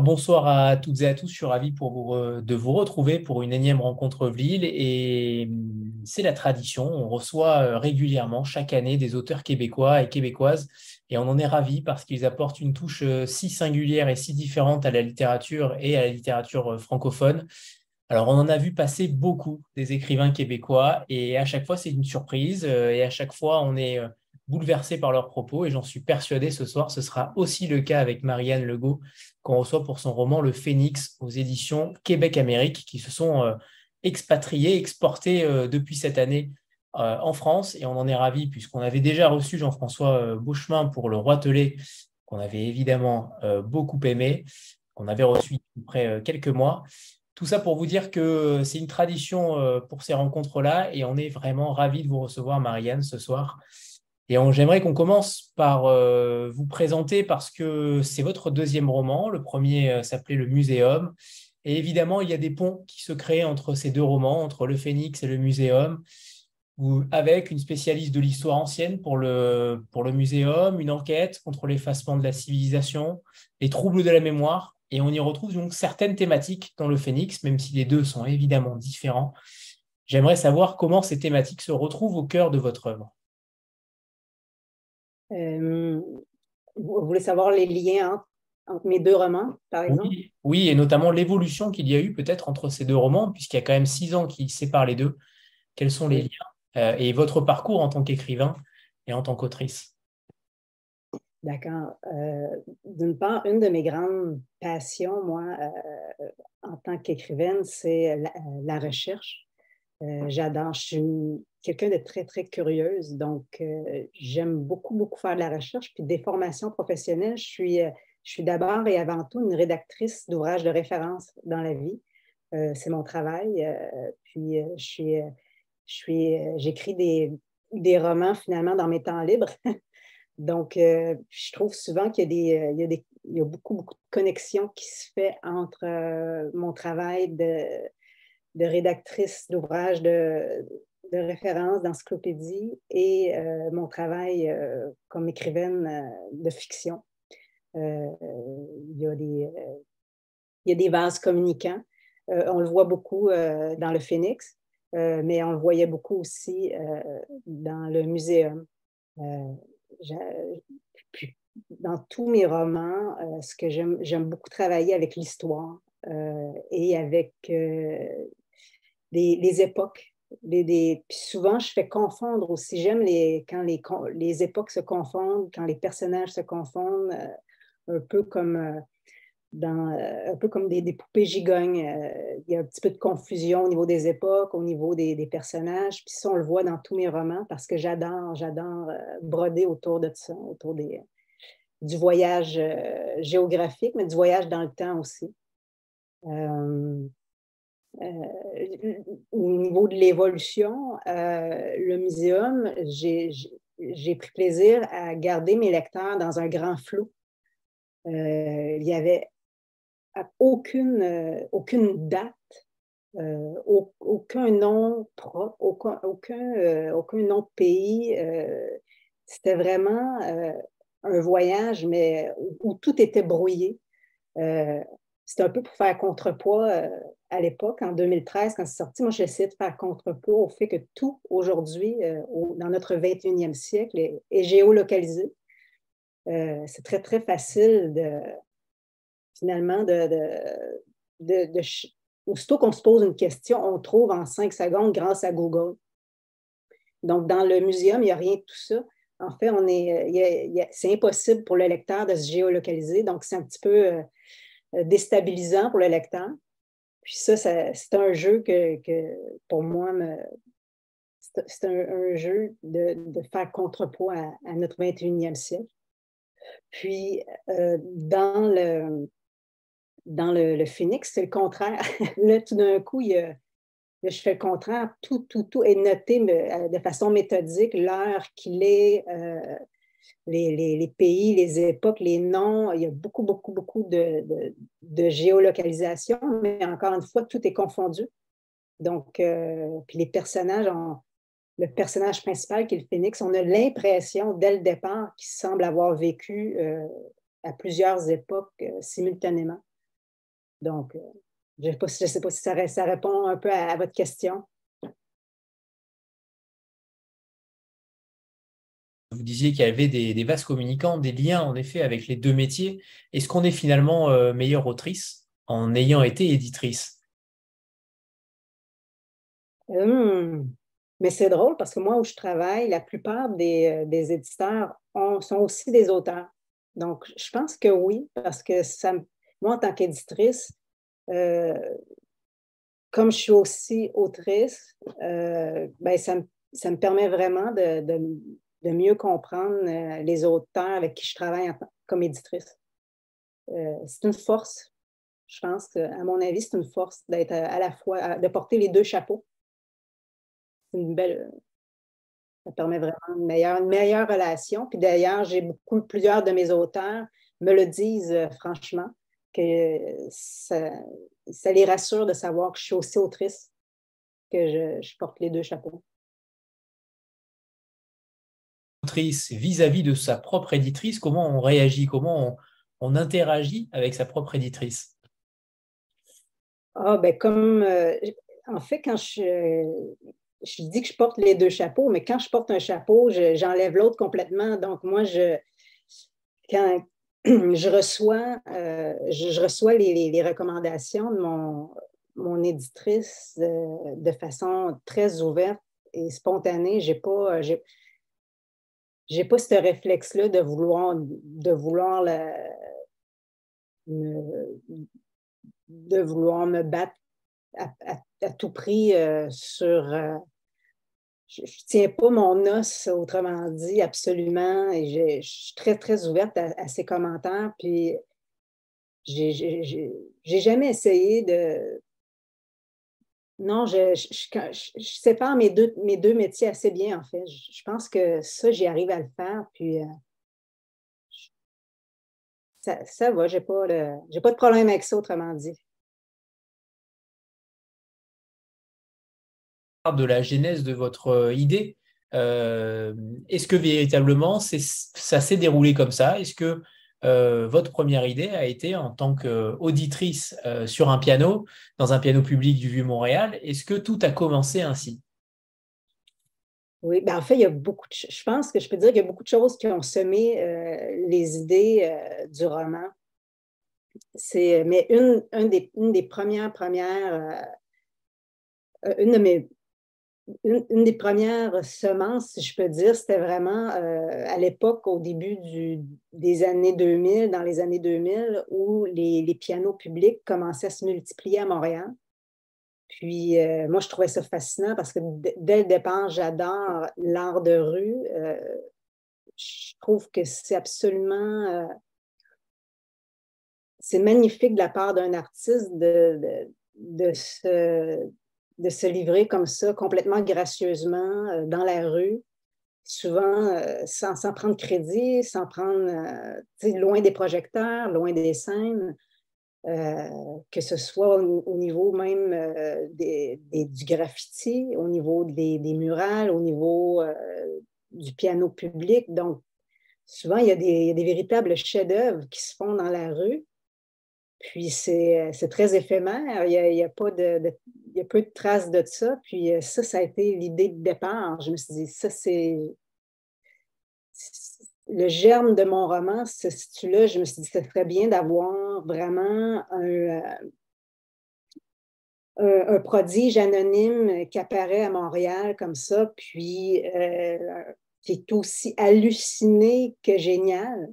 Bonsoir à toutes et à tous, je suis ravi pour vous de vous retrouver pour une énième rencontre Vlil et hum, c'est la tradition, on reçoit euh, régulièrement chaque année des auteurs québécois et québécoises. Et on en est ravi parce qu'ils apportent une touche euh, si singulière et si différente à la littérature et à la littérature euh, francophone. Alors on en a vu passer beaucoup des écrivains québécois. Et à chaque fois c'est une surprise et à chaque fois on est bouleversés par leurs propos. Et j'en suis persuadé ce soir, ce sera aussi le cas avec Marianne Legault reçoit pour son roman Le Phénix aux éditions Québec-Amérique qui se sont euh, expatriés, exportés euh, depuis cette année euh, en France et on en est ravis puisqu'on avait déjà reçu Jean-François Bouchemin pour Le Roi Telé qu'on avait évidemment beaucoup aimé, qu'on avait reçu après quelques mois. Tout ça pour vous dire que c'est une tradition pour ces rencontres-là et on est vraiment ravis de vous recevoir, Marianne, ce soir. Et j'aimerais qu'on commence par euh, vous présenter parce que c'est votre deuxième roman. Le premier euh, s'appelait Le Muséum. Et évidemment, il y a des ponts qui se créent entre ces deux romans, entre Le Phénix et le Muséum, avec une spécialiste de l'histoire ancienne pour le, pour le Muséum, une enquête contre l'effacement de la civilisation, les troubles de la mémoire. Et on y retrouve donc certaines thématiques dans Le Phénix, même si les deux sont évidemment différents. J'aimerais savoir comment ces thématiques se retrouvent au cœur de votre œuvre. Euh, vous voulez savoir les liens entre, mes deux romans, par exemple? Oui, et notamment l'évolution qu'il y a eu peut-être entre ces deux romans, puisqu'il y a quand même six ans qui séparent les deux. Quels sont les liens euh, et votre parcours en tant qu'écrivain et en tant qu'autrice? D'accord. Euh, d'une part, une de mes grandes passions, moi, en tant qu'écrivaine, c'est la, recherche. J'adore, je suis quelqu'un de très, très curieuse. Donc, euh, j'aime beaucoup, beaucoup faire de la recherche. Puis des formations professionnelles, je suis, euh, suis d'abord et avant tout une rédactrice d'ouvrages de référence dans la vie. Euh, c'est mon travail. puis, je suis, je j'écris des, des, romans finalement dans mes temps libres. Donc, je trouve souvent qu'il y y y a beaucoup, beaucoup de connexions qui se fait entre mon travail de, de rédactrice d'ouvrages de, de référence d'encyclopédie et euh, mon travail euh, comme écrivaine euh, de fiction. il, y a des, y a des vases communicants. on le voit beaucoup dans le Phénix, mais on le voyait beaucoup aussi dans le muséum. dans tous mes romans, ce que j'aime beaucoup travailler avec l'histoire et avec les, époques puis souvent, je fais confondre aussi. J'aime les, quand les, les, époques se confondent, quand les personnages se confondent, euh, un peu comme, euh, dans, euh, un peu comme des, poupées gigognes. il y a un petit peu de confusion au niveau des époques, au niveau des, des personnages. Puis ça, on le voit dans tous mes romans parce que j'adore, j'adore broder autour de ça, autour des, du voyage géographique, mais du voyage dans le temps aussi. Au niveau de l'évolution, euh, le muséum, j'ai pris plaisir à garder mes lecteurs dans un grand flou. Euh, il n'y avait aucune, date, aucun nom propre, aucun nom de pays. C'était vraiment un voyage, mais où, tout était brouillé. C'était un peu pour faire contrepoids à l'époque, en 2013, quand c'est sorti, moi, j'essaie de faire contrepoids au fait que tout aujourd'hui, euh, dans notre 21e siècle, est, géolocalisé. Euh, c'est très, très facile de, finalement, de, de, aussitôt qu'on se pose une question, on trouve en cinq secondes grâce à Google. Donc, dans le muséum, il n'y a rien de tout ça. En fait, on est, c'est impossible pour le lecteur de se géolocaliser, donc c'est un petit peu euh, déstabilisant pour le lecteur. Puis ça, c'est un jeu que, pour moi, c'est un, jeu de, faire contrepoids à, notre 21e siècle. Puis, euh, dans le, dans le, c'est le contraire. là, tout d'un coup, je fais le contraire. Tout, tout, tout est noté de façon méthodique, l'heure qu'il est, euh, les, pays, les époques, les noms. Il y a beaucoup, beaucoup, beaucoup de, géolocalisation, mais encore une fois, tout est confondu. Donc, euh, puis les personnages, le personnage principal qui est le phénix, on a l'impression dès le départ qu'il semble avoir vécu euh, à plusieurs époques euh, simultanément. Donc, je ne sais, pas si ça, répond un peu à, votre question. Vous disiez qu'il y avait des, vases communicants, des liens en effet avec les deux métiers. Est-ce qu'on est finalement meilleure autrice en ayant été éditrice? Hum. Mais c'est drôle parce que moi, où je travaille, la plupart des, euh, éditeurs sont aussi des auteurs. Donc, je pense que oui, parce que moi, en tant qu'éditrice, euh, comme je suis aussi autrice, euh, ben, ça, me, permet vraiment de, mieux comprendre les auteurs avec qui je travaille comme éditrice. c'est une force. Je pense à mon avis, c'est une force d'être à la fois, de porter les deux chapeaux c'est une belle. Ça permet vraiment une meilleure, une meilleure relation. Puis d'ailleurs, j'ai beaucoup, plusieurs de mes auteurs me le disent euh, franchement, que ça, les rassure de savoir que je suis aussi autrice, que je, porte les deux chapeaux. Vis-à-vis de sa propre éditrice, comment on réagit, comment on, interagit avec sa propre éditrice? Ah, ben comme, euh, en fait, quand je, je dis que je porte les deux chapeaux, mais quand je porte un chapeau, j'enlève l'autre complètement. Donc, moi, je, quand je reçois, euh, je, reçois les, recommandations de mon, mon éditrice de, façon très ouverte et spontanée. Pas, j'ai, pas ce réflexe-là de vouloir, de vouloir de vouloir me battre à, tout prix euh, sur. Euh, je ne tiens pas mon os, autrement dit, absolument. Et je, suis très, très ouverte à, ces commentaires. Puis, j'ai jamais essayé de. Non, je, je, sépare mes deux, mes deux métiers assez bien, en fait. Je, pense que ça, j'y arrive à le faire. Puis, euh, ça, ça va, je n'ai pas, pas de problème avec ça, autrement dit. de la genèse de votre euh, idée. Euh, est-ce que véritablement ça s'est déroulé comme ça? Est-ce que euh, votre première idée a été en tant qu'auditrice sur un piano, dans un piano public du Vieux-Montréal Est-ce que tout a commencé ainsi? Oui, ben en fait, il y a beaucoup de, je pense que je peux dire qu'il y a beaucoup de choses qui ont semé les idées du roman. Mais une, des, une des premières, premières, une de mes une, des premières semences, si je peux dire, c'était vraiment euh, à l'époque, au début des années 2000, dans les années 2000, où les, pianos publics commençaient à se multiplier à Montréal. Puis euh, moi, je trouvais ça fascinant parce que dès le départ, j'adore l'art de rue. Euh, je trouve que c'est absolument... c'est magnifique de la part d'un artiste de, de, de se de se livrer comme ça, complètement gracieusement euh, dans la rue, souvent euh, sans, sans, prendre crédit, sans prendre, euh, loin des projecteurs, loin des scènes, que ce soit au, niveau même des, du graffiti, au niveau des, des murales, au niveau du piano public. Donc, souvent, il y a des, des véritables chefs-d'œuvre qui se font dans la rue. Puis c'est très éphémère. Il y, a, pas de, y a peu de traces de ça. Puis euh, ça, ça a été l'idée de départ. Je me suis dit, ça, c'est. Le germe de mon roman se situe là. Je me suis dit, c'est très bien d'avoir vraiment un, euh, un, prodige anonyme qui apparaît à Montréal comme ça, puis euh, qui est aussi halluciné que génial.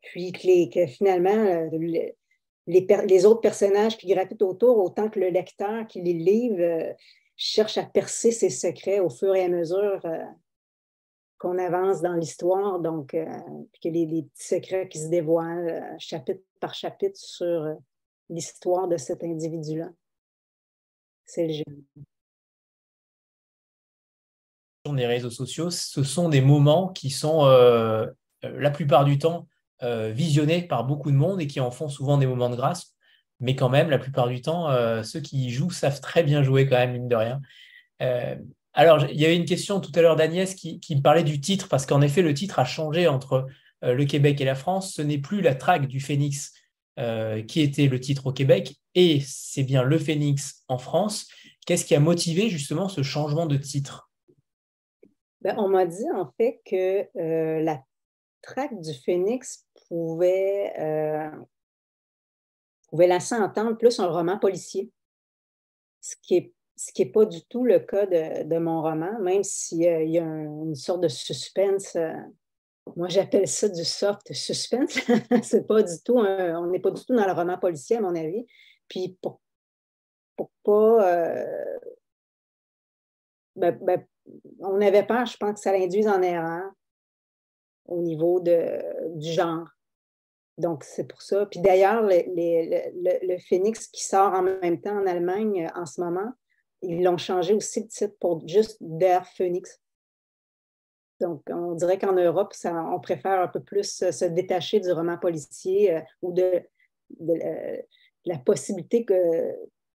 Puis que finalement, les, autres personnages qui gravitent autour, autant que le lecteur qui les livre, euh, cherche à percer ses secrets au fur et à mesure euh, qu'on avance dans l'histoire. Donc, euh, que les, petits secrets qui se dévoilent chapitre par chapitre sur l'histoire de cet individu-là. C'est le jeu. Les réseaux sociaux, ce sont des moments qui sont la plupart du temps euh, visionnés par beaucoup de monde et qui en font souvent des moments de grâce. Mais quand même, la plupart du temps, euh, ceux qui y jouent savent très bien jouer quand même, mine de rien. Euh, alors, il y avait une question tout à l'heure d'Agnès qui, me parlait du titre, parce qu'en effet, le titre a changé entre le Québec et la France. Ce n'est plus la traque du phénix qui était le titre au Québec, et c'est bien Le Phénix en France. Qu'est-ce qui a motivé justement ce changement de titre? Ben, On m'a dit en fait que la traque du Phénix pouvait, pouvait laisser entendre plus un roman policier, ce qui est ce qui n'est pas du tout le cas de, mon roman, même s'il y a une sorte de suspense. Euh, moi, j'appelle ça du soft suspense. c'est pas du tout on n'est pas du tout dans le roman policier, à mon avis. Puis pour, pour pas. Euh, ben, ben, on avait peur, je pense, que ça l'induise en erreur au niveau de, du genre. Donc, c'est pour ça. Puis d'ailleurs, le, le, Phoenix qui sort en même temps en Allemagne euh, en ce moment, ils l'ont changé aussi le titre pour juste Der Phoenix. Donc, on dirait qu'en Europe, ça, on préfère un peu plus se détacher du roman policier euh, ou de, euh, la possibilité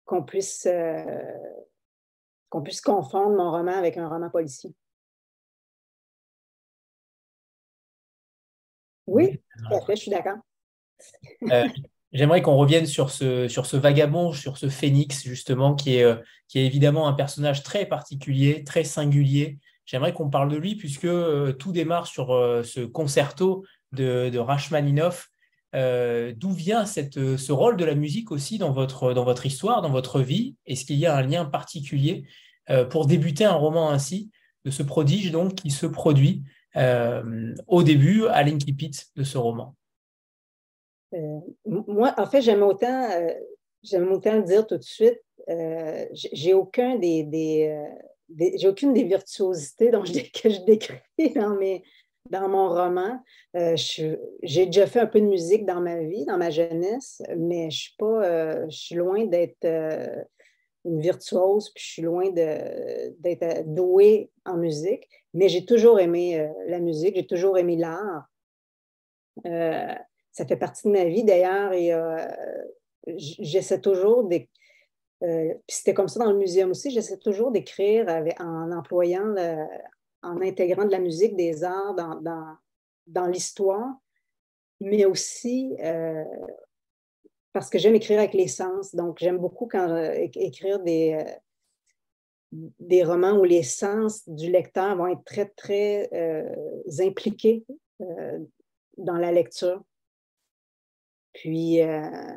qu'on, puisse, euh, qu'on puisse confondre mon roman avec un roman policier. Oui, tout à fait, je suis d'accord. J'aimerais qu'on revienne sur ce, vagabond, sur ce phénix, justement, qui est, euh, qui est évidemment un personnage très particulier, très singulier. J'aimerais qu'on parle de lui, puisque euh, tout démarre sur euh, ce concerto de, Rachmaninoff. D'où vient ce rôle de la musique aussi dans votre, histoire, dans votre vie? Est-ce qu'il y a un lien particulier pour débuter un roman ainsi, de ce prodige donc qui se produit au début, à l'incipit de ce roman? euh, moi, en fait, j'aime autant, euh, autant le dire tout de suite, euh, j'ai des, aucune des virtuosités dont je, que je décris dans, mes, dans mon roman. j'ai déjà fait un peu de musique dans ma vie, dans ma jeunesse, mais je suis pas, je suis loin d'être une virtuose, puis je suis loin d'être douée en musique, mais j'ai toujours aimé la musique, j'ai toujours aimé l'art ça fait partie de ma vie d'ailleurs et euh, j'essaie toujours. Euh, puis c'était comme ça dans le muséum aussi, j'essaie toujours d'écrire en employant, en intégrant de la musique, des arts dans, dans, l'histoire, mais aussi euh, parce que j'aime écrire avec les sens. Donc, j'aime beaucoup quand, écrire des, des romans où les sens du lecteur vont être très, très impliqués dans la lecture. Puis, euh,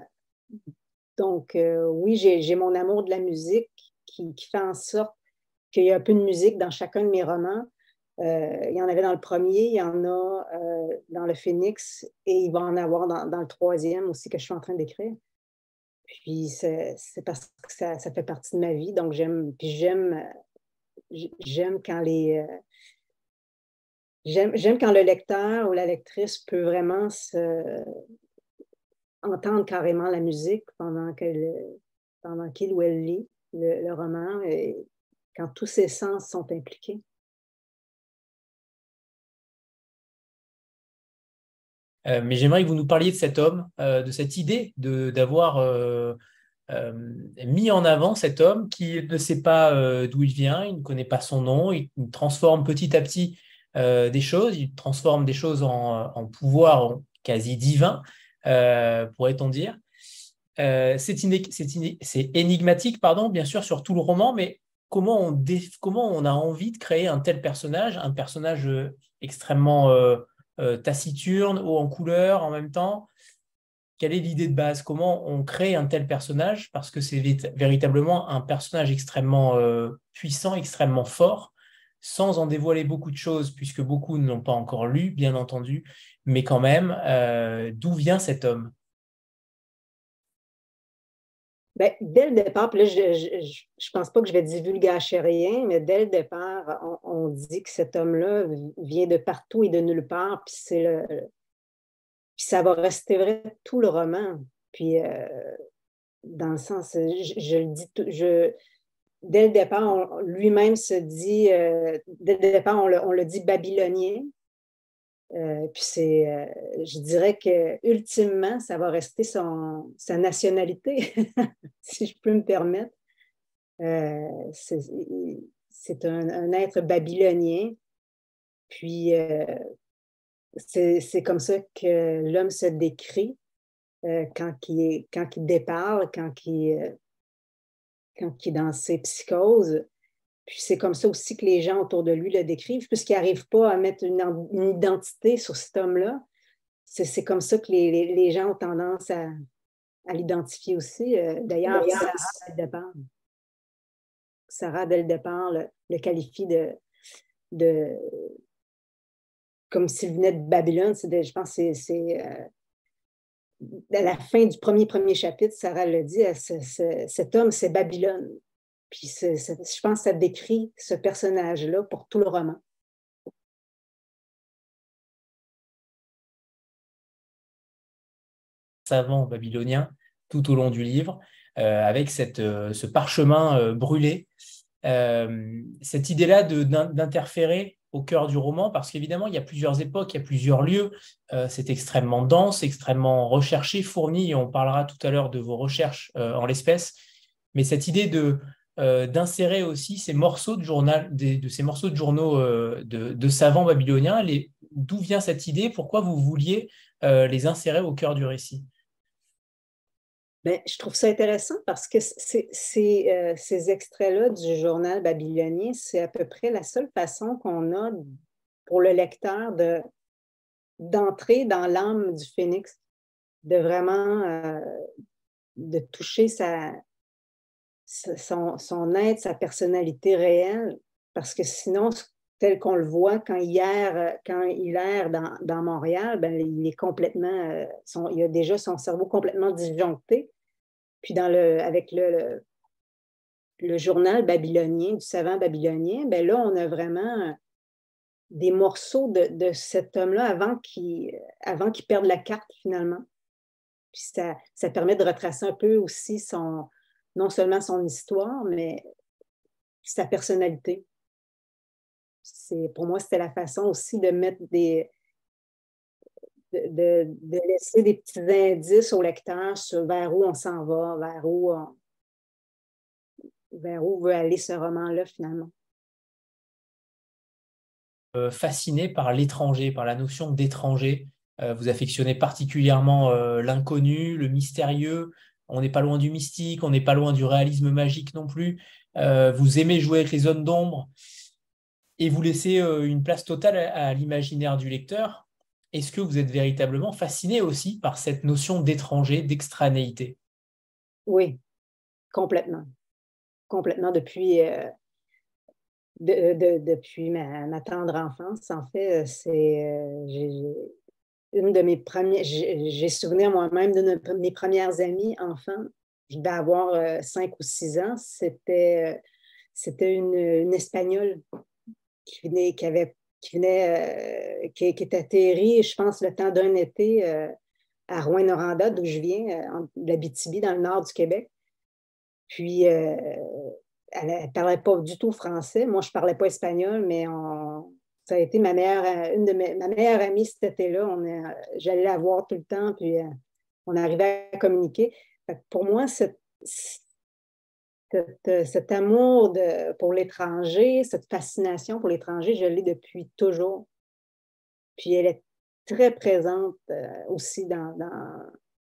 donc, euh, oui, j'ai mon amour de la musique qui, fait en sorte qu'il y a un peu de musique dans chacun de mes romans. Euh, il y en avait dans le premier, il y en a dans le Phoenix et il va en avoir dans, le troisième aussi que je suis en train d'écrire. Puis c'est parce que ça, fait partie de ma vie. Donc j'aime, puis j'aime, j'aime quand les, j'aime quand le lecteur ou la lectrice peut vraiment se, entendre carrément la musique pendant pendant qu'il ou elle lit le, roman, et quand tous ses sens sont impliqués. Euh, mais j'aimerais que vous nous parliez de cet homme, euh, de cette idée d'avoir euh, mis en avant cet homme qui ne sait pas d'où il vient, il ne connaît pas son nom, il, transforme petit à petit des choses, il transforme des choses en, en pouvoir quasi divin. Euh, pourrait-on dire. Euh, c'est énigmatique, pardon, bien sûr, sur tout le roman, mais comment on, comment on a envie de créer un tel personnage, un personnage euh, extrêmement taciturne, haut en couleur en même temps. Quelle est l'idée de base? Comment on crée un tel personnage? Parce que c'est véritablement un personnage extrêmement puissant, extrêmement fort, sans en dévoiler beaucoup de choses, puisque beaucoup ne l'ont pas encore lu, bien entendu, mais quand même, euh, d'où vient cet homme? Ben, dès le départ, je ne pense pas que je vais divulgacher rien, mais dès le départ, on, dit que cet homme-là vient de partout et de nulle part, puis, le, ça va rester vrai tout le roman. Puis, euh, dans le sens, je, le dis, je, dès le départ, lui-même se dit, euh, dès le départ, on le, on le dit babylonien, euh, puis c'est, euh, je dirais que ultimement, ça va rester son, sa nationalité, si je peux me permettre. Euh, c'est, un, être babylonien. Puis c'est, comme ça que l'homme se décrit. quand, il quand il déparle, quand il, quand il est dans ses psychoses. Puis c'est comme ça aussi que les gens autour de lui le décrivent, puisqu'il n'arrive pas à mettre une, identité sur cet homme-là. C'est comme ça que les, les, gens ont tendance à, à l'identifier aussi. Euh, d'ailleurs, Sarah, dès le départ, Sarah, dès le départ, le, qualifie de, de comme s'il venait de Babylone. je pense que c'est à la fin du premier premier chapitre, Sarah le dit, cet homme, c'est Babylone. Puis je pense que ça décrit ce personnage-là pour tout le roman. savant babylonien tout au long du livre, euh, avec euh, ce parchemin euh, brûlé. cette idée-là d'interférer au cœur du roman, parce qu'évidemment, il y a plusieurs époques, il y a plusieurs lieux. C'est extrêmement dense, extrêmement recherché, fourni, et on parlera tout à l'heure de vos recherches en l'espèce. Mais cette idée de euh, d'insérer aussi ces morceaux de journal, de, ces morceaux de journaux de, savants babyloniens, d'où vient cette idée? Pourquoi vous vouliez les insérer au cœur du récit? Ben, je trouve ça intéressant parce que euh, ces extraits-là du journal babylonien, c'est à peu près la seule façon qu'on a pour le lecteur de, d'entrer dans l'âme du phénix, de vraiment euh, de toucher sa, son, son être, sa personnalité réelle, parce que sinon, tel qu'on le voit quand il erre, quand il erre dans, dans Montréal, ben, il est complètement, euh, son, il a déjà son cerveau complètement disjoncté. Puis dans le, avec le, le, journal babylonien, du savant babylonien, ben là, on a vraiment des morceaux de, de cet homme-là avant qu'il avant qu'il perde la carte finalement. Puis ça, ça permet de retracer un peu aussi son, non seulement son histoire, mais sa personnalité. Pour moi, c'était la façon aussi de mettre des, de, laisser des petits indices au lecteur sur vers où on s'en va, vers où, vers où veut aller ce roman-là finalement. Euh, fasciné par l'étranger, par la notion d'étranger. Euh, vous affectionnez particulièrement euh, l'inconnu, le mystérieux. On n'est pas loin du mystique, on n'est pas loin du réalisme magique non plus. vous aimez jouer avec les zones d'ombre et vous laissez une place totale à l'imaginaire du lecteur est-ce que vous êtes véritablement fasciné aussi par cette notion d'étranger, d'extranéité? Oui, complètement. Complètement depuis, euh, depuis ma, tendre enfance. En fait, euh, c'est euh, une de mes premières. J'ai souvenir moi-même d'une de mes premières amies enfants. Je devais avoir cinq ou six ans. C'était c'était une, Espagnole qui, venait, qui avait qui venait, euh, qui, est atterri, je pense, le temps d'un été euh, à Rouen-Noranda, d'où je viens, euh, de la BTB, dans le nord du Québec. Puis, elle ne parlait pas du tout français. Moi, je ne parlais pas espagnol, mais ça a été ma meilleure, une de ma meilleure amie cet été-là. J'allais la voir tout le temps, puis on arrivait à communiquer. pour moi, cette, euh, cet amour pour l'étranger, cette fascination pour l'étranger, je l'ai depuis toujours. Puis elle est très présente euh, aussi dans,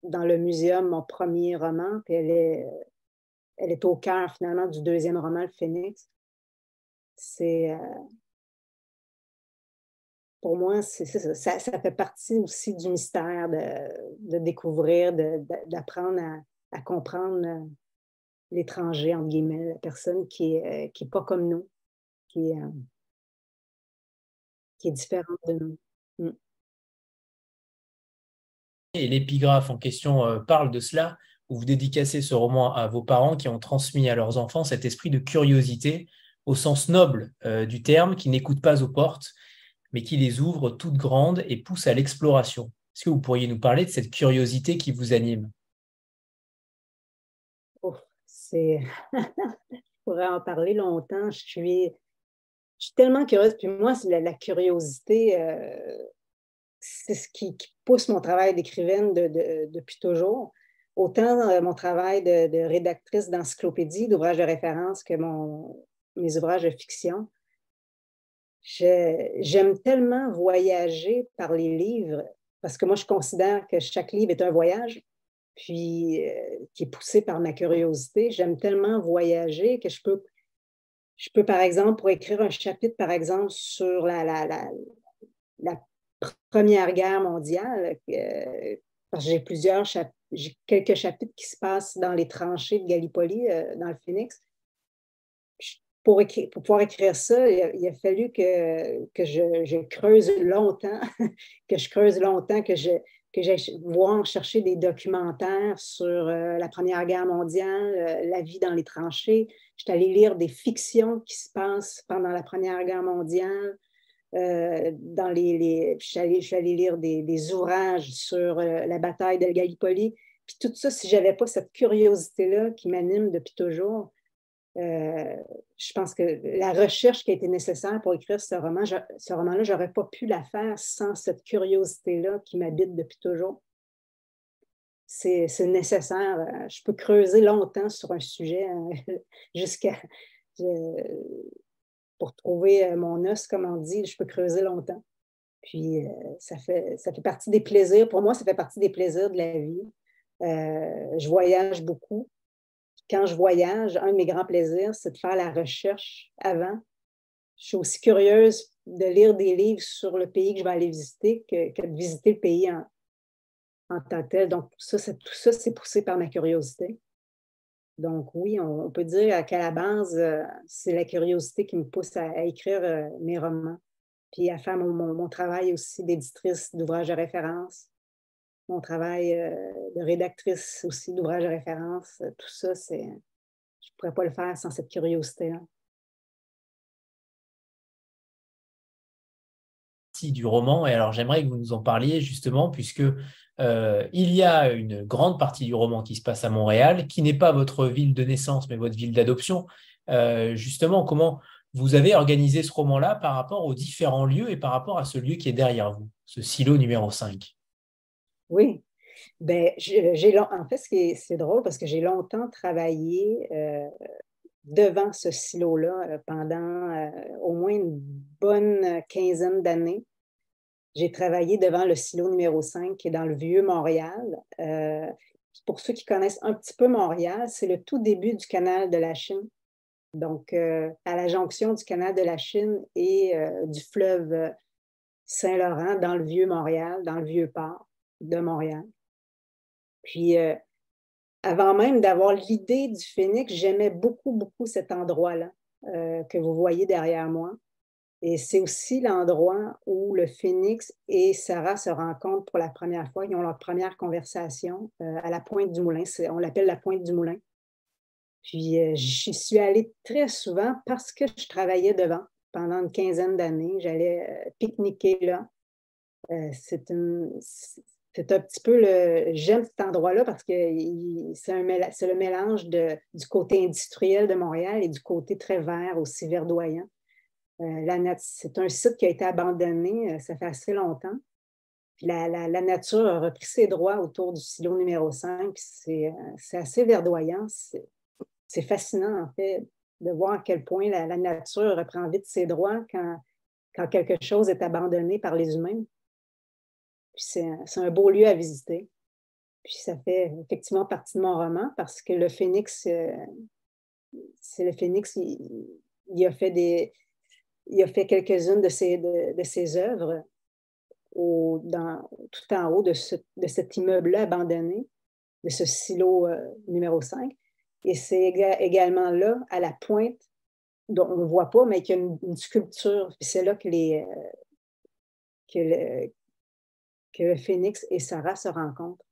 dans, le muséum, mon premier roman. Puis elle est, elle est au cœur finalement du deuxième roman, Le Phénix. C'est. Euh, pour moi, ça, fait partie aussi du mystère de, découvrir, d'apprendre à, comprendre l'étranger, entre guillemets, la personne qui n'est euh, qui pas comme nous, qui est, euh, différente de nous. Mm. Et l'épigraphe en question euh, parle de cela, où vous dédicacez ce roman à vos parents qui ont transmis à leurs enfants cet esprit de curiosité au sens noble du terme, qui n'écoute pas aux portes, mais qui les ouvre toutes grandes et pousse à l'exploration. Est-ce que vous pourriez nous parler de cette curiosité qui vous anime? Je pourrais en parler longtemps. Je suis, tellement curieuse. Puis moi, c'est la, curiosité, euh, c'est ce qui, pousse mon travail d'écrivaine depuis toujours. Autant euh, mon travail de, rédactrice d'encyclopédie, d'ouvrages de référence que mon, mes ouvrages de fiction. J'aime tellement voyager par les livres parce que moi, je considère que chaque livre est un voyage. puis qui est poussé par ma curiosité. J'aime tellement voyager que je peux, je peux, par exemple, pour écrire un chapitre, par exemple, sur la, Première Guerre mondiale, parce que j'ai plusieurs chapitres, j'ai quelques chapitres qui se passent dans les tranchées de Gallipoli, dans le Phoenix pour, pouvoir écrire ça, il a, fallu que, que je, creuse longtemps, que je creuse longtemps, que je que j'aille voir chercher des documentaires sur euh, la Première Guerre mondiale, euh, la vie dans les tranchées. Je suis allée lire des fictions qui se passent pendant la Première Guerre mondiale. Euh, dans les je, suis allée, lire des, des ouvrages sur la bataille de Gallipoli. Puis tout ça, si je n'avais pas cette curiosité-là qui m'anime depuis toujours, euh, je pense que la recherche qui a été nécessaire pour écrire ce roman, ce roman-là, je n'aurais pas pu la faire sans cette curiosité-là qui m'habite depuis toujours. C'est nécessaire. Euh, je peux creuser longtemps sur un sujet hein, jusqu'à. Pour trouver euh, mon os, comme on dit, je peux creuser longtemps. Puis, ça, fait, ça fait partie des plaisirs. Pour moi, ça fait partie des plaisirs de la vie. je voyage beaucoup quand je voyage, un de mes grands plaisirs, c'est de faire la recherche avant. Je suis aussi curieuse de lire des livres sur le pays que je vais aller visiter que, de visiter le pays en, tant que tel. Donc, tout ça, tout ça, c'est poussé par ma curiosité. Donc, oui, on, peut dire qu'à la base, euh, c'est la curiosité qui me pousse à, écrire euh, mes romans, puis à faire mon travail aussi d'éditrice d'ouvrages de référence mon travail euh, de rédactrice aussi d'ouvrages de référence, euh, tout ça, c'est, je ne pourrais pas le faire sans cette curiosité-là. du roman. Et alors, j'aimerais que vous nous en parliez justement, puisque euh, il y a une grande partie du roman qui se passe à Montréal, qui n'est pas votre ville de naissance, mais votre ville d'adoption. justement, comment vous avez organisé ce roman-là par rapport aux différents lieux et par rapport à ce lieu qui est derrière vous, ce silo numéro 5 oui. Ben, j'ai, en fait, c'est drôle parce que j'ai longtemps travaillé euh, devant ce silo-là euh, pendant euh, au moins une bonne quinzaine d'années. J'ai travaillé devant le silo numéro 5 qui est dans le vieux Montréal. pour ceux qui connaissent un petit peu Montréal, c'est le tout début du canal de la Chine. Donc, à la jonction du canal de la Chine et du fleuve Saint-Laurent dans le vieux Montréal, dans le vieux port de Montréal. Puis, euh, avant même d'avoir l'idée du Phoenix, j'aimais beaucoup, beaucoup cet endroit-là euh, que vous voyez derrière moi. Et c'est aussi l'endroit où le Phoenix et Sarah se rencontrent pour la première fois. Ils ont leur première conversation euh, à la pointe du moulin. On l'appelle la pointe du moulin. Puis j'y suis allée très souvent parce que je travaillais devant pendant une quinzaine d'années. J'allais pique-niquer là. c'est une, c'est un petit peu le. J'aime cet endroit-là parce que c'est le mélange du côté industriel de Montréal et du côté très vert, aussi verdoyant. Euh, c'est un site qui a été abandonné, euh, ça fait assez longtemps. la, nature a repris ses droits autour du silo numéro 5. Euh, c'est assez verdoyant. C'est fascinant, en fait, de voir à quel point la, nature reprend vite ses droits quand quelque chose est abandonné par les humains c'est un, beau lieu à visiter. Puis ça fait effectivement partie de mon roman parce que le Phénix, euh, c'est le Phénix, il, a fait des. Il a fait quelques-unes de ses, de, ses œuvres au, dans, tout en haut de, de cet immeuble-là abandonné, de ce silo euh, numéro 5. Et c'est également là, à la pointe, dont on ne voit pas, mais qu'il y a une, sculpture. c'est là que les, euh, que, que Phoenix et Sarah se rencontrent.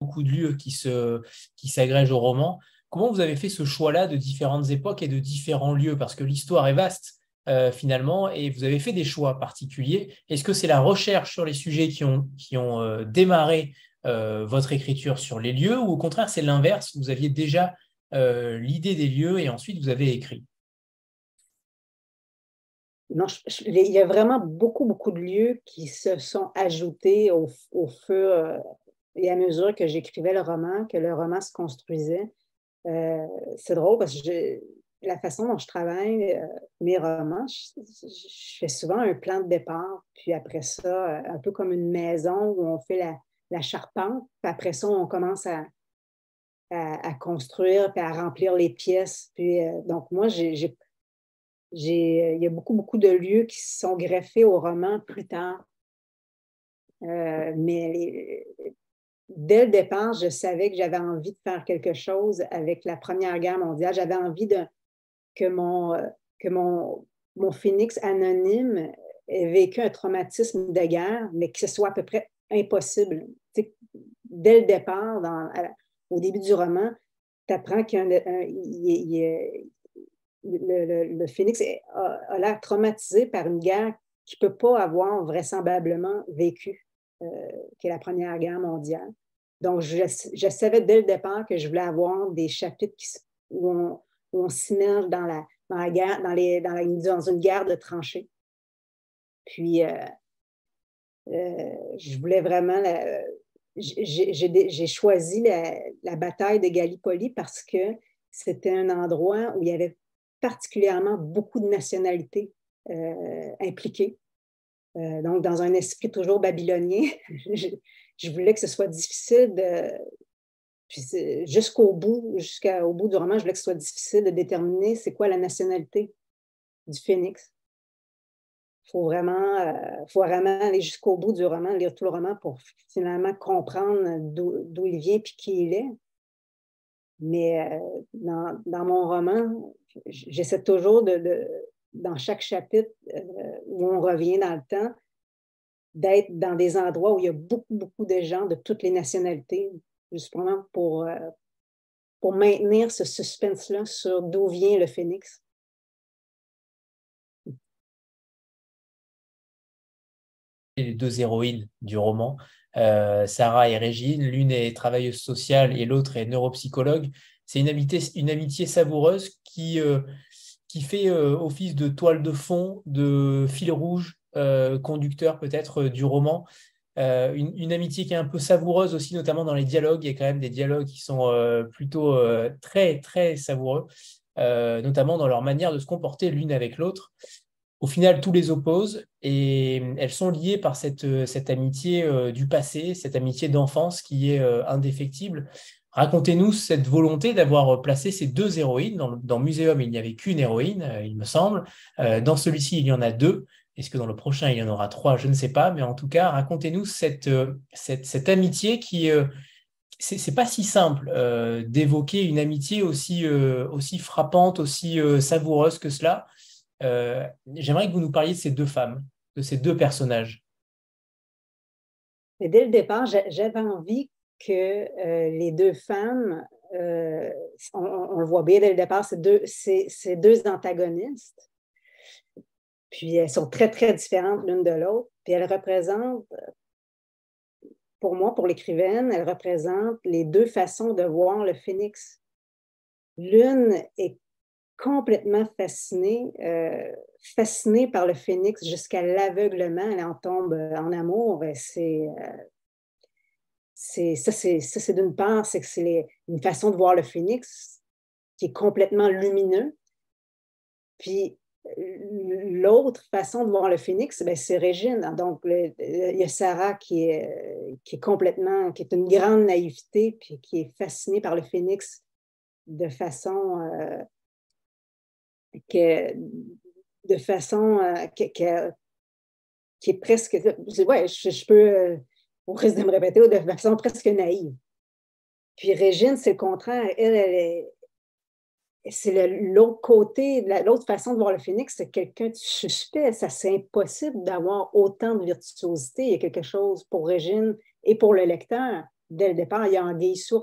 Beaucoup de lieux qui, s'agrègent au roman. Comment vous avez fait ce choix-là de différentes époques et de différents lieux? Parce que l'histoire est vaste euh, finalement et vous avez fait des choix particuliers. Est-ce que c'est la recherche sur les sujets qui ont, qui ont euh, démarré euh, votre écriture sur les lieux ou au contraire c'est l'inverse? Vous aviez déjà l'idée des lieux et ensuite vous avez écrit non, il y a vraiment beaucoup, beaucoup de lieux qui se sont ajoutés au, fur euh, et à mesure que j'écrivais le roman, que le roman se construisait. Euh, c'est drôle parce que la façon dont je travaille euh, mes romans, je, fais souvent un plan de départ, puis après ça, un peu comme une maison où on fait la, charpente, puis après ça, on commence à, à, construire, puis à remplir les pièces. Puis, donc, moi, j'ai, il y a beaucoup, beaucoup de lieux qui sont greffés au roman plus tard. mais dès le départ, je savais que j'avais envie de faire quelque chose avec la Première Guerre mondiale. J'avais envie que, mon, euh, que mon, phénix anonyme ait vécu un traumatisme de guerre, mais que ce soit à peu près impossible. dès le départ, au début du roman, tu apprends qu'il y le, phénix a, l'air traumatisé par une guerre qu'il ne peut pas avoir vraisemblablement vécue. Euh, qui est la Première Guerre mondiale. Donc, je, savais dès le départ que je voulais avoir des chapitres où on, s'immerge dans la, dans la dans, dans, dans une guerre de tranchées. Puis, euh, euh, je voulais vraiment. J'ai choisi la, bataille de Gallipoli parce que c'était un endroit où il y avait particulièrement beaucoup de nationalités impliquées. Euh, donc, dans un esprit toujours babylonien, je, voulais que ce soit difficile de. jusqu'au bout, jusqu'au bout du roman, je voulais que ce soit difficile de déterminer c'est quoi la nationalité du phénix. Il faut vraiment, euh, faut vraiment aller jusqu'au bout du roman, lire tout le roman pour finalement comprendre d'où il vient et qui il est. Mais euh, dans, mon roman, j'essaie toujours de, dans chaque chapitre euh, où on revient dans le temps, d'être dans des endroits où il y a beaucoup, beaucoup de gens de toutes les nationalités, justement pour, euh, pour maintenir ce suspense-là sur d'où vient le phénix. Les deux héroïnes du roman, euh, Sarah et Régine, l'une est travailleuse sociale et l'autre est neuropsychologue. C'est une amitié, savoureuse qui, qui fait euh, office de toile de fond, de fil rouge, euh, conducteur peut-être euh, du roman. Une, amitié qui est un peu savoureuse aussi, notamment dans les dialogues. Il y a quand même des dialogues qui sont plutôt très, très savoureux, notamment dans leur manière de se comporter l'une avec l'autre. Au final, tous les opposent et elles sont liées par cette amitié du passé, cette amitié d'enfance qui est indéfectible. Racontez-nous cette volonté d'avoir placé ces deux héroïnes. Dans, dans Muséum, il n'y avait qu'une héroïne, euh, il me semble. Euh, dans celui-ci, il y en a deux. Est-ce que dans le prochain, il y en aura trois? Je ne sais pas. Mais en tout cas, racontez-nous cette, euh, amitié qui... c'est pas si simple d'évoquer une amitié aussi, aussi frappante, aussi savoureuse que cela. J'aimerais que vous nous parliez de ces deux femmes, de ces deux personnages. dès le départ, j'avais envie que euh, les deux femmes, euh, on, le voit bien dès le départ, c'est deux, deux antagonistes. Puis elles sont très, très différentes l'une de l'autre. Puis elles représentent, pour moi, pour l'écrivaine, elles représentent les deux façons de voir le phénix. L'une est complètement fascinée, euh, fascinée par le phénix jusqu'à l'aveuglement. Elle en tombe en amour. C'est c'est ça, c'est d'une part, c'est que c'est une façon de voir le phénix qui est complètement lumineux. Puis l'autre façon de voir le phénix, ben, c'est Régine. Donc, il y a Sarah qui est, qui est complètement, qui est une grande naïveté, puis qui est fascinée par le phénix de façon euh, que, de façon euh, qui est presque. Ouais, je peux euh, on risque de me répéter de façon presque naïve. Puis Régine, c'est le contraire. Elle, elle est, c'est l'autre côté, l'autre façon de voir le phénix, c'est quelqu'un de suspect. Ça, c'est impossible d'avoir autant de virtuosité. Il y a quelque chose pour Régine et pour le lecteur. Dès le départ, il y a Anguille sous.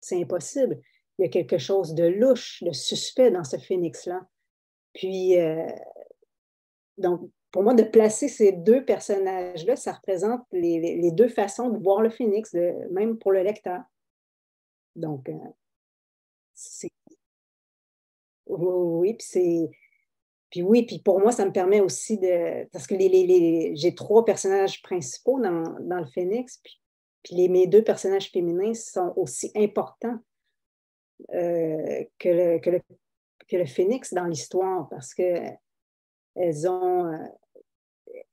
C'est impossible. Il y a quelque chose de louche, de suspect dans ce phénix-là. Puis, euh, donc, pour moi, de placer ces deux personnages-là, ça représente les, deux façons de voir le phénix, même pour le lecteur. Donc, euh, c'est. Oui, puis c'est. Puis oui, puis pour moi, ça me permet aussi de. Parce que les, j'ai trois personnages principaux dans, le Phénix, puis, puis mes deux personnages féminins sont aussi importants euh, que, le, que le que le phénix dans l'histoire parce que elles ont euh,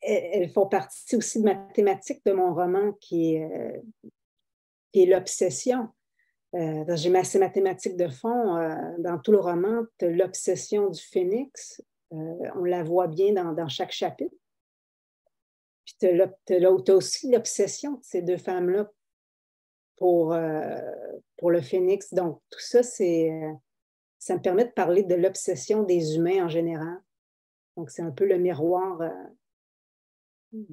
elles, font partie aussi de mathématiques de mon roman qui est, euh, l'obsession. Euh, j'ai ma mathématiques de fond. dans tout le roman, l'obsession du phénix. on la voit bien dans, dans chaque chapitre. Puis tu as, aussi l'obsession de ces deux femmes-là pour, pour le phénix. Donc, tout ça, c'est ça me permet de parler de l'obsession des humains en général. Donc, c'est un peu le miroir. Euh,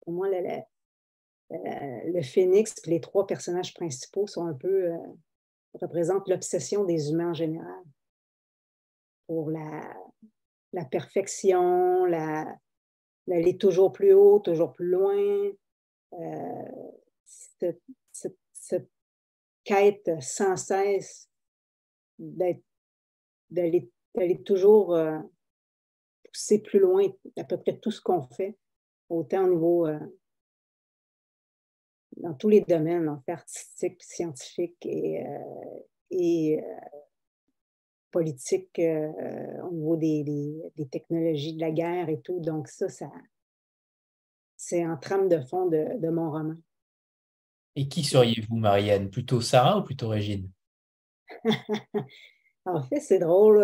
pour moi, le, phénix et les trois personnages principaux sont un peu. Euh, représentent l'obsession des humains en général. Pour la, perfection, la, l'aller toujours plus haut, toujours plus loin. Euh, cette, quête sans cesse d'aller toujours euh, pousser plus loin à peu près tout ce qu'on fait, autant au niveau euh, dans tous les domaines, en fait, artistique, scientifique et, euh, et politique au niveau des, des, technologies de la guerre et tout. Donc ça, ça c'est en trame de fond de, de mon roman. Et qui seriez-vous, Marianne? Plutôt Sarah ou plutôt Régine? En fait, c'est drôle.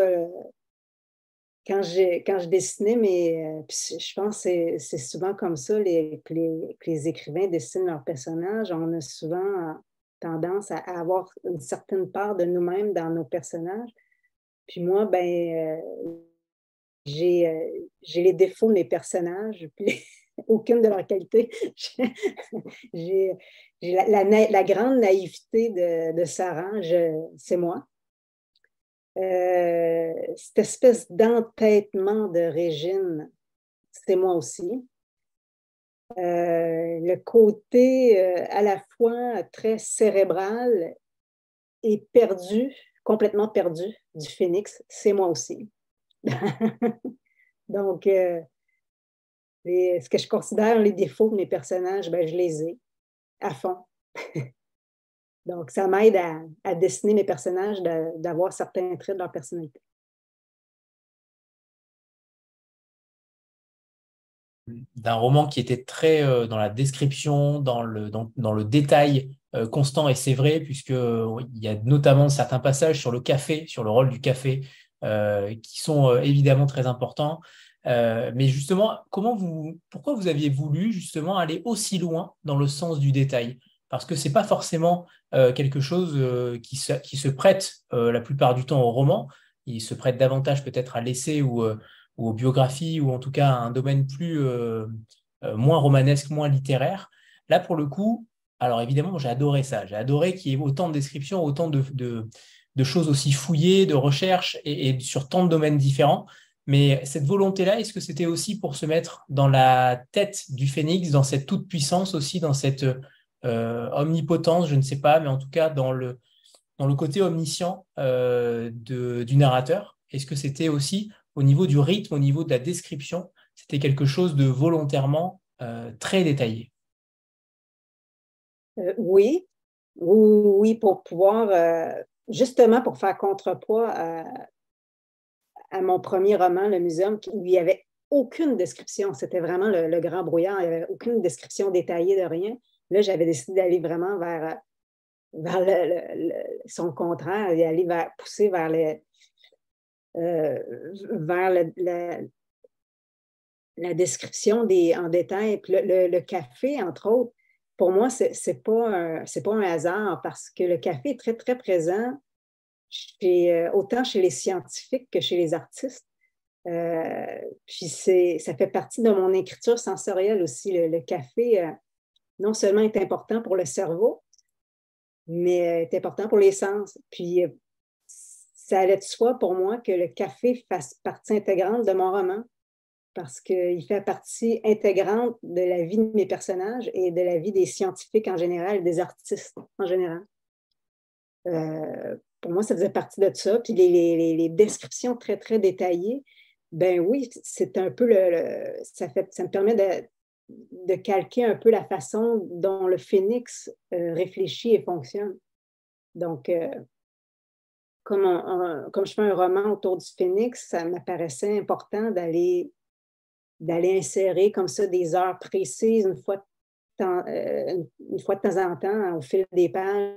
Euh, quand, quand je dessinais, mais euh, je pense que c'est souvent comme ça les, que, les, écrivains dessinent leurs personnages. On a souvent tendance à, avoir une certaine part de nous-mêmes dans nos personnages. Puis moi, ben, euh, j'ai les défauts de mes personnages, puis aucune de leurs qualités. j'ai la, grande naïveté de, de Sarah, c'est moi. Euh, cette espèce d'entêtement de Régine, c'est moi aussi. Euh, le côté euh, à la fois très cérébral et perdu, complètement perdu du phénix, c'est moi aussi. Donc, ce que je considère les défauts de mes personnages, ben, je les ai à fond. Donc, ça m'aide à, dessiner mes personnages, d'avoir certains traits de leur personnalité. D'un roman qui était très euh, dans la description, dans le, détail euh, constant, et c'est vrai, puisqu'il il y a notamment certains passages sur le café, sur le rôle du café, euh, qui sont évidemment très importants. mais justement, comment vous, pourquoi vous aviez voulu justement aller aussi loin dans le sens du détail? Parce que ce n'est pas forcément euh, quelque chose euh, qui, se, prête euh, la plupart du temps au roman. Il se prête davantage peut-être à l'essai ou, aux biographies, ou en tout cas à un domaine plus moins romanesque, moins littéraire. Là, pour le coup, alors évidemment, j'ai adoré ça. J'ai adoré qu'il y ait autant de descriptions, autant de, choses aussi fouillées, de recherches et, sur tant de domaines différents. Mais cette volonté-là, est-ce que c'était aussi pour se mettre dans la tête du phénix, dans cette toute puissance aussi, dans cette omnipotence, je ne sais pas, mais en tout cas dans le, dans le côté omniscient euh, du narrateur Est-ce que c'était aussi au niveau du rythme, au niveau de la description, c'était quelque chose de volontairement euh, très détaillé? Oui, oui, pour pouvoir, justement pour faire contrepoids à, à, mon premier roman, Le Muséum, où il n'y avait aucune description. C'était vraiment le, le, grand brouillard. Il n'y avait aucune description détaillée de rien. Là, j'avais décidé d'aller vraiment vers, vers son contraire, et aller vers, pousser vers, les, euh, vers la description des, en détail. le, café, entre autres, pour moi, ce n'est pas, pas un hasard parce que le café est très, très présent chez, euh, autant chez les scientifiques que chez les artistes. Euh, puis ça fait partie de mon écriture sensorielle aussi. Le, café, non seulement est important pour le cerveau, mais est important pour les sens. Puis, euh, ça allait de soi pour moi que le café fasse partie intégrante de mon roman, parce qu'il fait partie intégrante de la vie de mes personnages et de la vie des scientifiques en général, des artistes en général. Euh, pour moi, ça faisait partie de ça. Puis les, descriptions très, très détaillées, ben oui, c'est un peu le, ça, me permet de, calquer un peu la façon dont le phénix euh, réfléchit et fonctionne. Donc, euh, comme, je fais un roman autour du phénix, ça m'apparaissait important d'aller d'aller insérer comme ça des heures précises une fois, de temps, euh, une fois de temps en temps au fil des pages.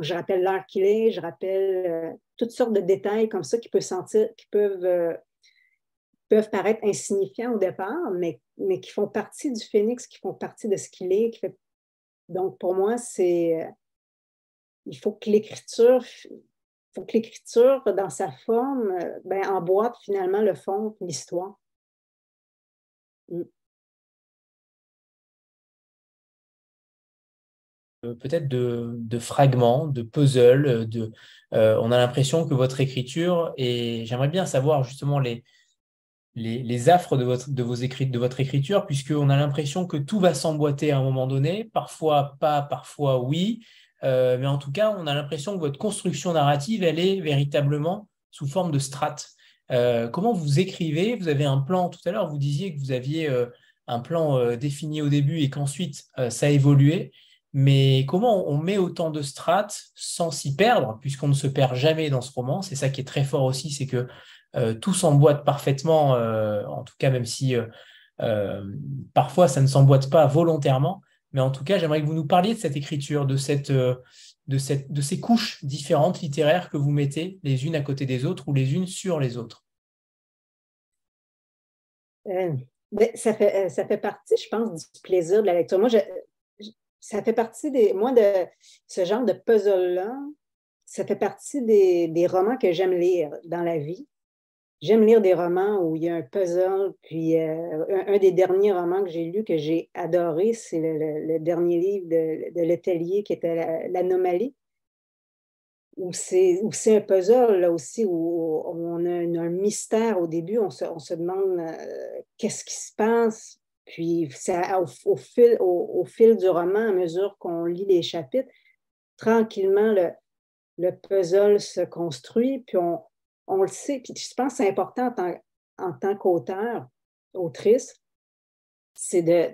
je rappelle l'heure qu'il est, je rappelle toutes sortes de détails comme ça qui peuvent sentir, qui peuvent, peuvent paraître insignifiants au départ, mais, mais qui font partie du phénix, qui font partie de ce qu'il est. Donc pour moi, c'est il faut que l'écriture faut que l'écriture, dans sa forme, euh, ben, emboîte finalement le fond l'histoire. Mm. Euh, peut-être de, fragments, de puzzles, de, euh, on a l'impression que votre écriture, et j'aimerais bien savoir justement les, les, affres de votre, de, vos écrits, de votre écriture, puisqu'on a l'impression que tout va s'emboîter à un moment donné, parfois pas, parfois oui, euh, mais en tout cas, on a l'impression que votre construction narrative, elle est véritablement sous forme de strates. Euh, comment vous écrivez? Vous avez un plan, tout à l'heure, vous disiez que vous aviez euh, un plan défini au début et qu'ensuite ça a évolué. Mais comment on met autant de strates sans s'y perdre, puisqu'on ne se perd jamais dans ce roman? C'est ça qui est très fort aussi, c'est que tout s'emboîte parfaitement, en tout cas même si parfois ça ne s'emboîte pas volontairement. Mais en tout cas, j'aimerais que vous nous parliez de cette écriture, de, cette, euh, de, cette, de ces couches différentes littéraires que vous mettez les unes à côté des autres ou les unes sur les autres. Euh, ça, fait, euh, ça fait partie, je pense, du plaisir de la lecture. Moi, ça fait partie des. Moi, de ce genre de puzzle-là, ça fait partie des, des romans que j'aime lire dans la vie. J'aime lire des romans où il y a un puzzle, puis euh, un, des derniers romans que j'ai lu que j'ai adoré, c'est le, dernier livre de, de qui était L'Anomalie, où c'est un puzzle là aussi, où, on a un, mystère au début, on se, on se demande euh, qu'est-ce qui se passe, puis ça, au, fil, au, fil du roman, à mesure qu'on lit les chapitres, tranquillement, le, le puzzle se construit, puis on, on le sait, puis je pense que c'est important en tant, qu'auteur, autrice, c'est de.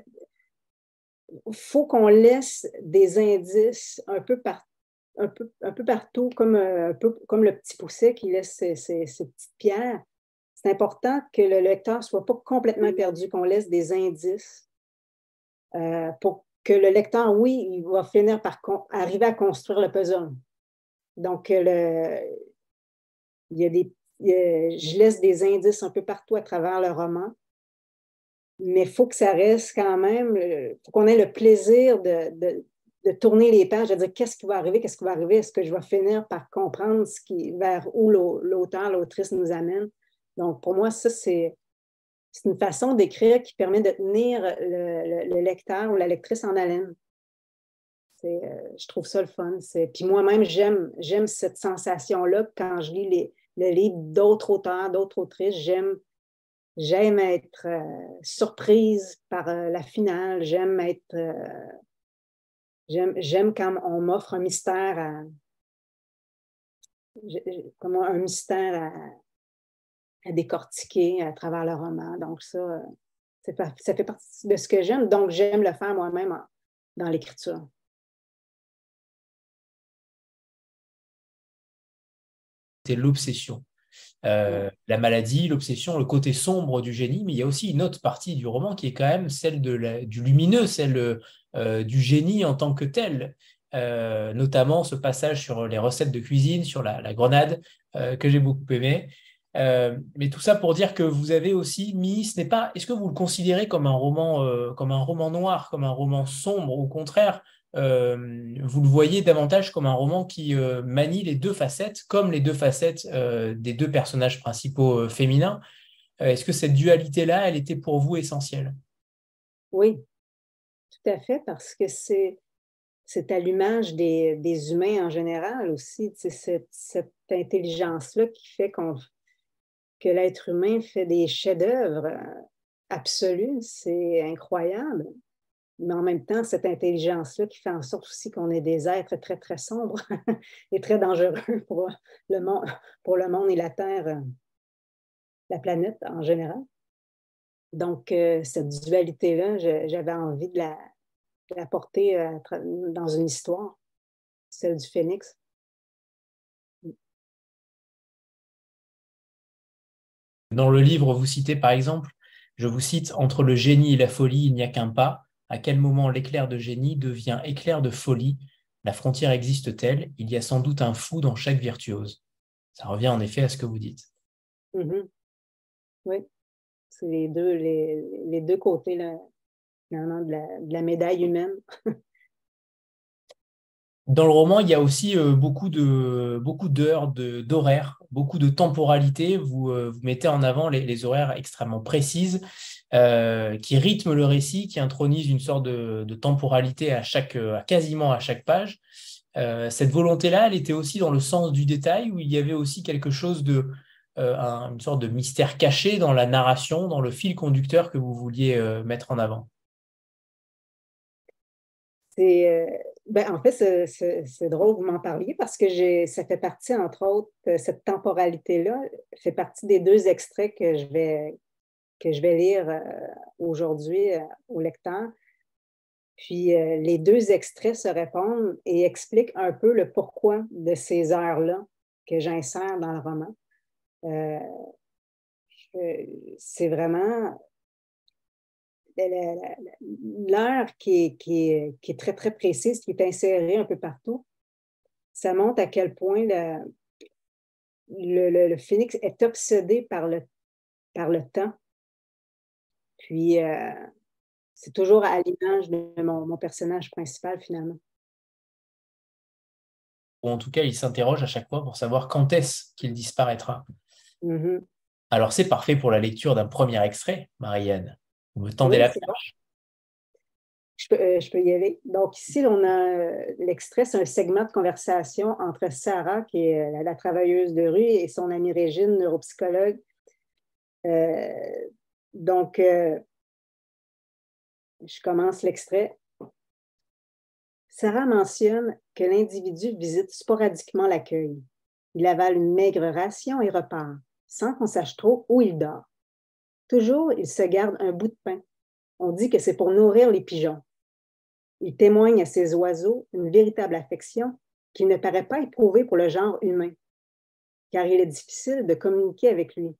Il faut qu'on laisse des indices un peu, un peu, un peu partout, comme, euh, un peu, comme le petit pousset qui laisse ses, petites pierres. C'est important que le lecteur ne soit pas complètement perdu, qu'on laisse des indices euh, pour que le lecteur, oui, il va finir par arriver à construire le puzzle. Donc, le, je laisse des indices un peu partout à travers le roman, mais il faut que ça reste quand même, il faut qu'on ait le plaisir de, tourner les pages, de dire qu'est-ce qui va arriver, qu'est-ce qui va arriver, est-ce que je vais finir par comprendre qui, vers où l'auteur, l'autrice nous amène. Donc, pour moi, ça, c'est, c'est une façon d'écrire qui permet de tenir le, lecteur ou la lectrice en haleine. Euh, je trouve ça le fun. Puis moi-même, j'aime, j'aime cette sensation-là quand je lis les, le livre d'autres auteurs, d'autres autrices. J'aime, j'aime être euh, surprise par euh, la finale. J'aime être. J'aime, j'aime quand on m'offre un mystère à. Comme un mystère à, décortiquer à travers le roman. Donc, ça, ça fait partie de ce que j'aime. Donc, j'aime le faire moi-même dans l'écriture. C'est l'obsession. Euh, la maladie, l'obsession, le côté sombre du génie, mais il y a aussi une autre partie du roman qui est quand même celle de du lumineux, celle euh, du génie en tant que tel. Euh, notamment ce passage sur les recettes de cuisine, sur la, grenade, que j'ai beaucoup aimé. mais tout ça pour dire que vous avez aussi mis, ce n'est pas, est-ce que vous le considérez comme un roman, comme un roman noir, comme un roman sombre, au contraire, euh, vous le voyez davantage comme un roman qui euh, manie les deux facettes, comme les deux facettes euh, des deux personnages principaux féminins. Est-ce que cette dualité-là, elle était pour vous essentielle? Oui, tout à fait, parce que c'est l'image des, des, humains en général aussi, cette, cette intelligence-là qui fait qu'on que l'être humain fait des chefs-d'œuvre absolus, c'est incroyable mais en même temps, cette intelligence-là qui fait en sorte aussi qu'on est des êtres très, très sombres et très dangereux pour le, monde, pour le monde et la Terre, euh, la planète en général. Donc, euh, cette dualité-là, j'avais envie de la, porter euh, dans une histoire, celle du phénix. Dans le livre, vous citez par exemple, je vous cite, Entre le génie et la folie, il n'y a qu'un pas. À quel moment l'éclair de génie devient éclair de folie? La frontière existe-t-elle? Il y a sans doute un fou dans chaque virtuose. Ça revient en effet à ce que vous dites. Mm-hmm. Oui, c'est les deux, les, deux côtés là, de, la, de la médaille humaine. Dans le roman, il y a aussi euh, beaucoup de beaucoup d'heures, d'horaires, beaucoup de temporalité. Vous, euh, vous mettez en avant les, horaires extrêmement précises euh, qui rythment le récit, qui intronisent une sorte de, temporalité à chaque, à quasiment à chaque page. cette volonté-là, elle était aussi dans le sens du détail, où il y avait aussi quelque chose de une sorte de mystère caché dans la narration, dans le fil conducteur que vous vouliez mettre en avant. C'est ben, en fait, c'est drôle que vous m'en parliez parce que ça fait partie, entre autres, euh, cette temporalité-là fait partie des deux extraits que je vais, que je vais lire euh, aujourd'hui euh, au lecteur. Puis les deux extraits se répondent et expliquent un peu le pourquoi de ces heures-là que j'insère dans le roman. c'est vraiment l'heure qui est, très, très précise, qui est insérée un peu partout, ça montre à quel point le, phénix est obsédé par le, par le temps. Puis, euh, c'est toujours à l'image de mon, personnage principal, finalement. Ou en tout cas, il s'interroge à chaque fois pour savoir quand est-ce qu'il disparaîtra. Mm-hmm. Alors, c'est parfait pour la lecture d'un premier extrait, Marianne. Vous me tendez la perche. Euh, je peux, y aller. Donc, ici, on a euh, l'extrait, c'est un segment de conversation entre Sarah, qui est la, travailleuse de rue, et son amie Régine, neuropsychologue. Donc, je commence l'extrait. Sarah mentionne que l'individu visite sporadiquement l'accueil. Il avale une maigre ration et repart, sans qu'on sache trop où il dort. Toujours, il se garde un bout de pain. On dit que c'est pour nourrir les pigeons. Il témoigne à ces oiseaux une véritable affection qu'il ne paraît pas éprouver pour le genre humain, car il est difficile de communiquer avec lui.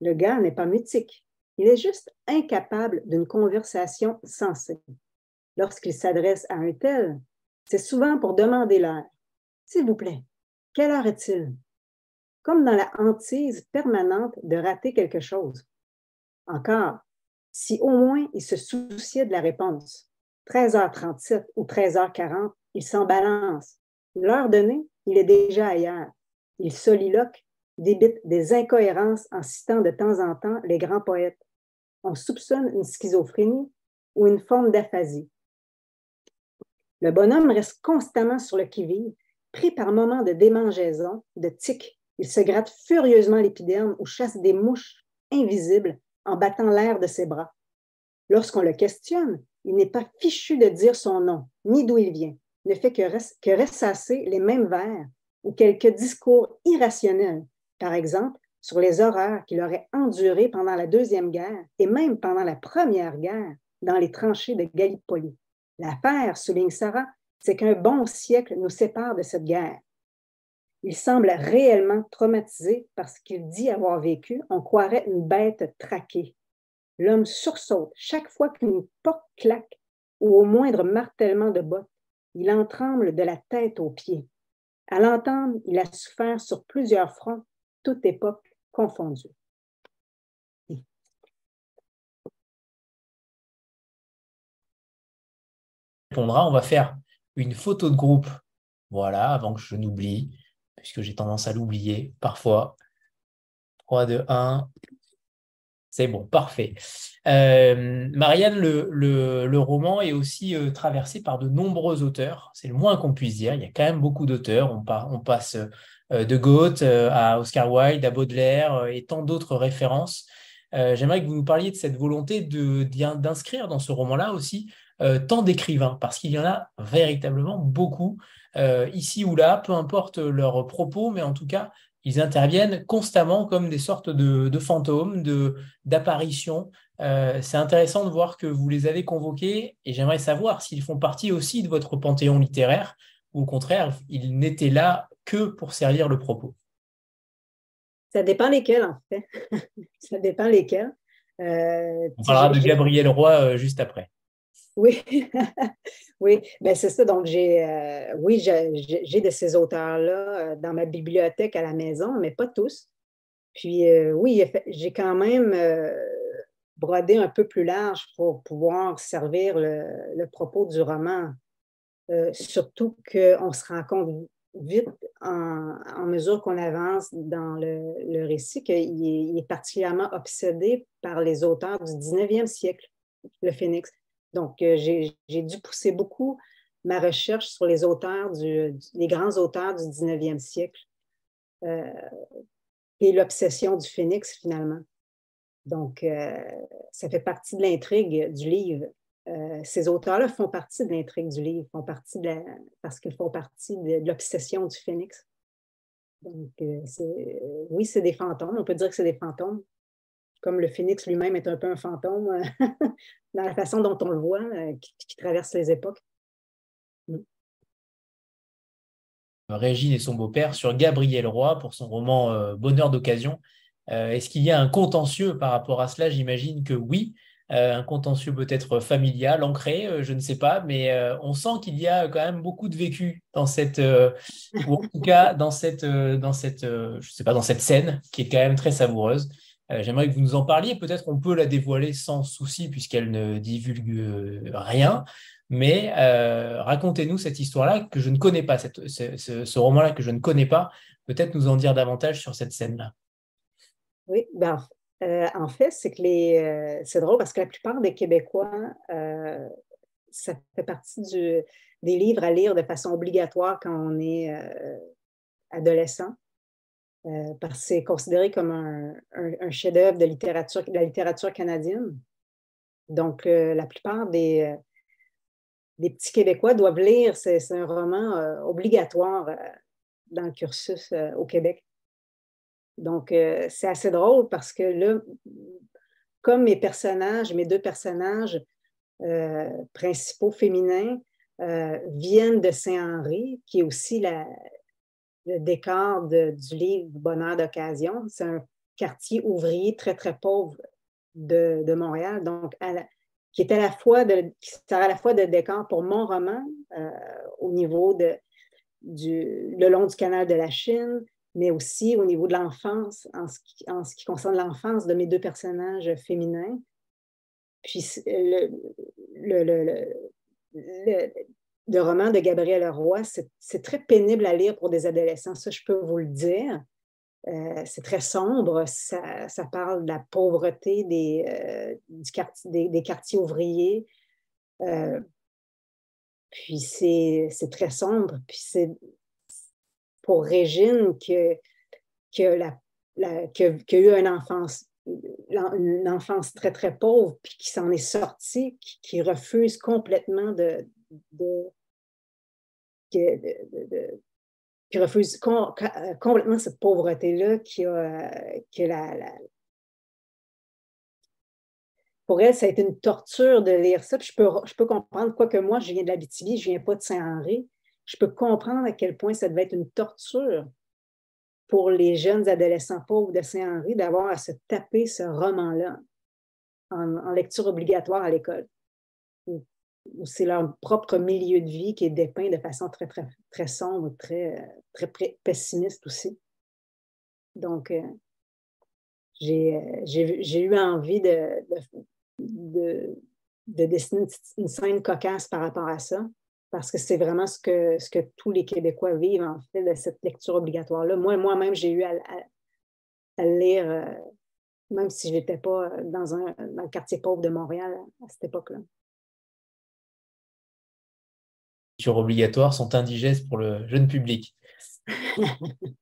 Le gars n'est pas mutique, il est juste incapable d'une conversation sensée. Lorsqu'il s'adresse à un tel, c'est souvent pour demander l'heure. S'il vous plaît, quelle heure est-il? Comme dans la hantise permanente de rater quelque chose. Encore, si au moins il se souciait de la réponse. 13h37 ou 13h40, il s'en balance. L'heure donnée, il est déjà ailleurs. Il soliloque, débite des incohérences en citant de temps en temps les grands poètes. On soupçonne une schizophrénie ou une forme d'aphasie. Le bonhomme reste constamment sur le qui-vive, pris par moments de démangeaison, de tic. Il se gratte furieusement l'épiderme ou chasse des mouches invisibles en battant l'air de ses bras. Lorsqu'on le questionne, il n'est pas fichu de dire son nom, ni d'où il vient, ne fait que, que ressasser les mêmes vers ou quelques discours irrationnels, par exemple sur les horreurs qu'il aurait endurées pendant la Deuxième Guerre et même pendant la Première Guerre dans les tranchées de Gallipoli. L'affaire, souligne Sarah, c'est qu'un bon siècle nous sépare de cette guerre. Il semble réellement traumatisé parce qu'il dit avoir vécu. On croirait une bête traquée. L'homme sursaute chaque fois qu'une porte claque ou au moindre martèlement de bottes. Il en tremble de la tête aux pieds. À l'entendre, il a souffert sur plusieurs fronts, toute époque On va faire une photo de groupe, voilà, avant que je n'oublie puisque j'ai tendance à l'oublier parfois. 3, 2, 1. C'est bon, parfait. Euh, Marianne, le, roman est aussi euh, traversé par de nombreux auteurs. C'est le moins qu'on puisse dire. Il y a quand même beaucoup d'auteurs. On, passe euh, de Goethe à Oscar Wilde, à Baudelaire et tant d'autres références. J'aimerais que vous nous parliez de cette volonté d'inscrire dans ce roman-là aussi tant d'écrivains, parce qu'il y en a véritablement beaucoup ici ou là, peu importe leurs propos, mais en tout cas, ils interviennent constamment comme des sortes de, fantômes, d'apparitions. Euh, c'est intéressant de voir que vous les avez convoqués et j'aimerais savoir s'ils font partie aussi de votre panthéon littéraire ou au contraire, ils n'étaient là que pour servir le propos. Ça dépend lesquels, en fait. ça dépend lesquels. Euh, On parlera de Gabriel Roy euh, juste après. Oui, oui, ben c'est ça. Donc, j'ai, euh, oui, j'ai de ces auteurs-là dans ma bibliothèque à la maison, mais pas tous. Puis, oui, j'ai quand même brodé un peu plus large pour pouvoir servir le, propos du roman. surtout qu'on se rend compte vite, en, mesure qu'on avance dans le, récit, qu'il est, particulièrement obsédé par les auteurs du 19e siècle, le Phénix. Donc, euh, j'ai dû pousser beaucoup ma recherche sur les auteurs, les grands auteurs du 19e siècle euh, et l'obsession du Phénix, finalement. Donc, euh, ça fait partie de l'intrigue du livre. Ces auteurs-là font partie de l'intrigue du livre, font partie de parce qu'ils font partie de, l'obsession du phénix. Donc, oui, c'est des fantômes. On peut dire que c'est des fantômes. Comme le phénix lui-même est un peu un fantôme dans la façon dont on le voit, euh, qui, traverse les époques. Mm. Régine et son beau-père sur Gabriel Roy pour son roman Bonheur d'occasion. Est-ce qu'il y a un contentieux par rapport à cela? J'imagine que oui. Euh, un contentieux peut-être familial, ancré, euh, je ne sais pas, mais euh, on sent qu'il y a quand même beaucoup de vécu dans cette, en dans cette scène qui est quand même très savoureuse. J'aimerais que vous nous en parliez. Peut-être on peut la dévoiler sans souci puisqu'elle ne divulgue rien. Mais racontez-nous cette histoire-là que je ne connais pas, ce, roman-là que je ne connais pas. Peut-être nous en dire davantage sur cette scène-là. Oui, ben, euh, en fait, c'est que. Euh, c'est drôle parce que la plupart des Québécois, euh, ça fait partie des livres à lire de façon obligatoire quand on est adolescent. Parce que c'est considéré comme un, chef-d'œuvre de, la littérature canadienne. Donc, la plupart des, des petits Québécois doivent lire. C'est un roman obligatoire dans le cursus au Québec. Donc, euh, c'est assez drôle parce que là, comme mes personnages, mes deux personnages euh, principaux féminins euh, viennent de Saint-Henri, qui est aussi le décor du livre Bonheur d'occasion. C'est un quartier ouvrier très, très pauvre de, Montréal, donc qui est à la fois de, à la fois de décor pour mon roman au niveau de, du, le long du canal de la Chine, mais aussi au niveau de l'enfance, en, ce qui, en ce qui concerne l'enfance de mes deux personnages féminins. Puis le, le, le, roman de Gabriel Leroy, c'est très pénible à lire pour des adolescents, ça je peux vous le dire. Euh, c'est très sombre, ça, ça, parle de la pauvreté des, euh, des, quartiers ouvriers. Euh, puis c'est très sombre, puis c'est pour Régine que, que la, a eu une enfance, une enfance très, très pauvre, puis qui s'en est sortie, qui, refuse complètement de, qui refuse complètement cette pauvreté-là, que la, pour elle, ça a été une torture de lire ça. Je peux, je peux comprendre, quoique moi, je viens de la BTV, je ne viens pas de Saint-Henri je peux comprendre à quel point ça devait être une torture pour les jeunes adolescents pauvres de Saint-Henri d'avoir à se taper ce roman-là en, lecture obligatoire à l'école, c'est leur propre milieu de vie qui est dépeint de façon très, sombre, très, pessimiste aussi. Donc, euh, euh, j'ai eu envie de, de, de dessiner une scène cocasse par rapport à ça parce que c'est vraiment ce que, tous les Québécois vivent, en fait, de cette lecture obligatoire-là. Moi, moi-même, j'ai eu à, lire, euh, même si je n'étais pas dans, un, quartier pauvre de Montréal à cette époque-là. Obligatoires sont indigestes pour le jeune public.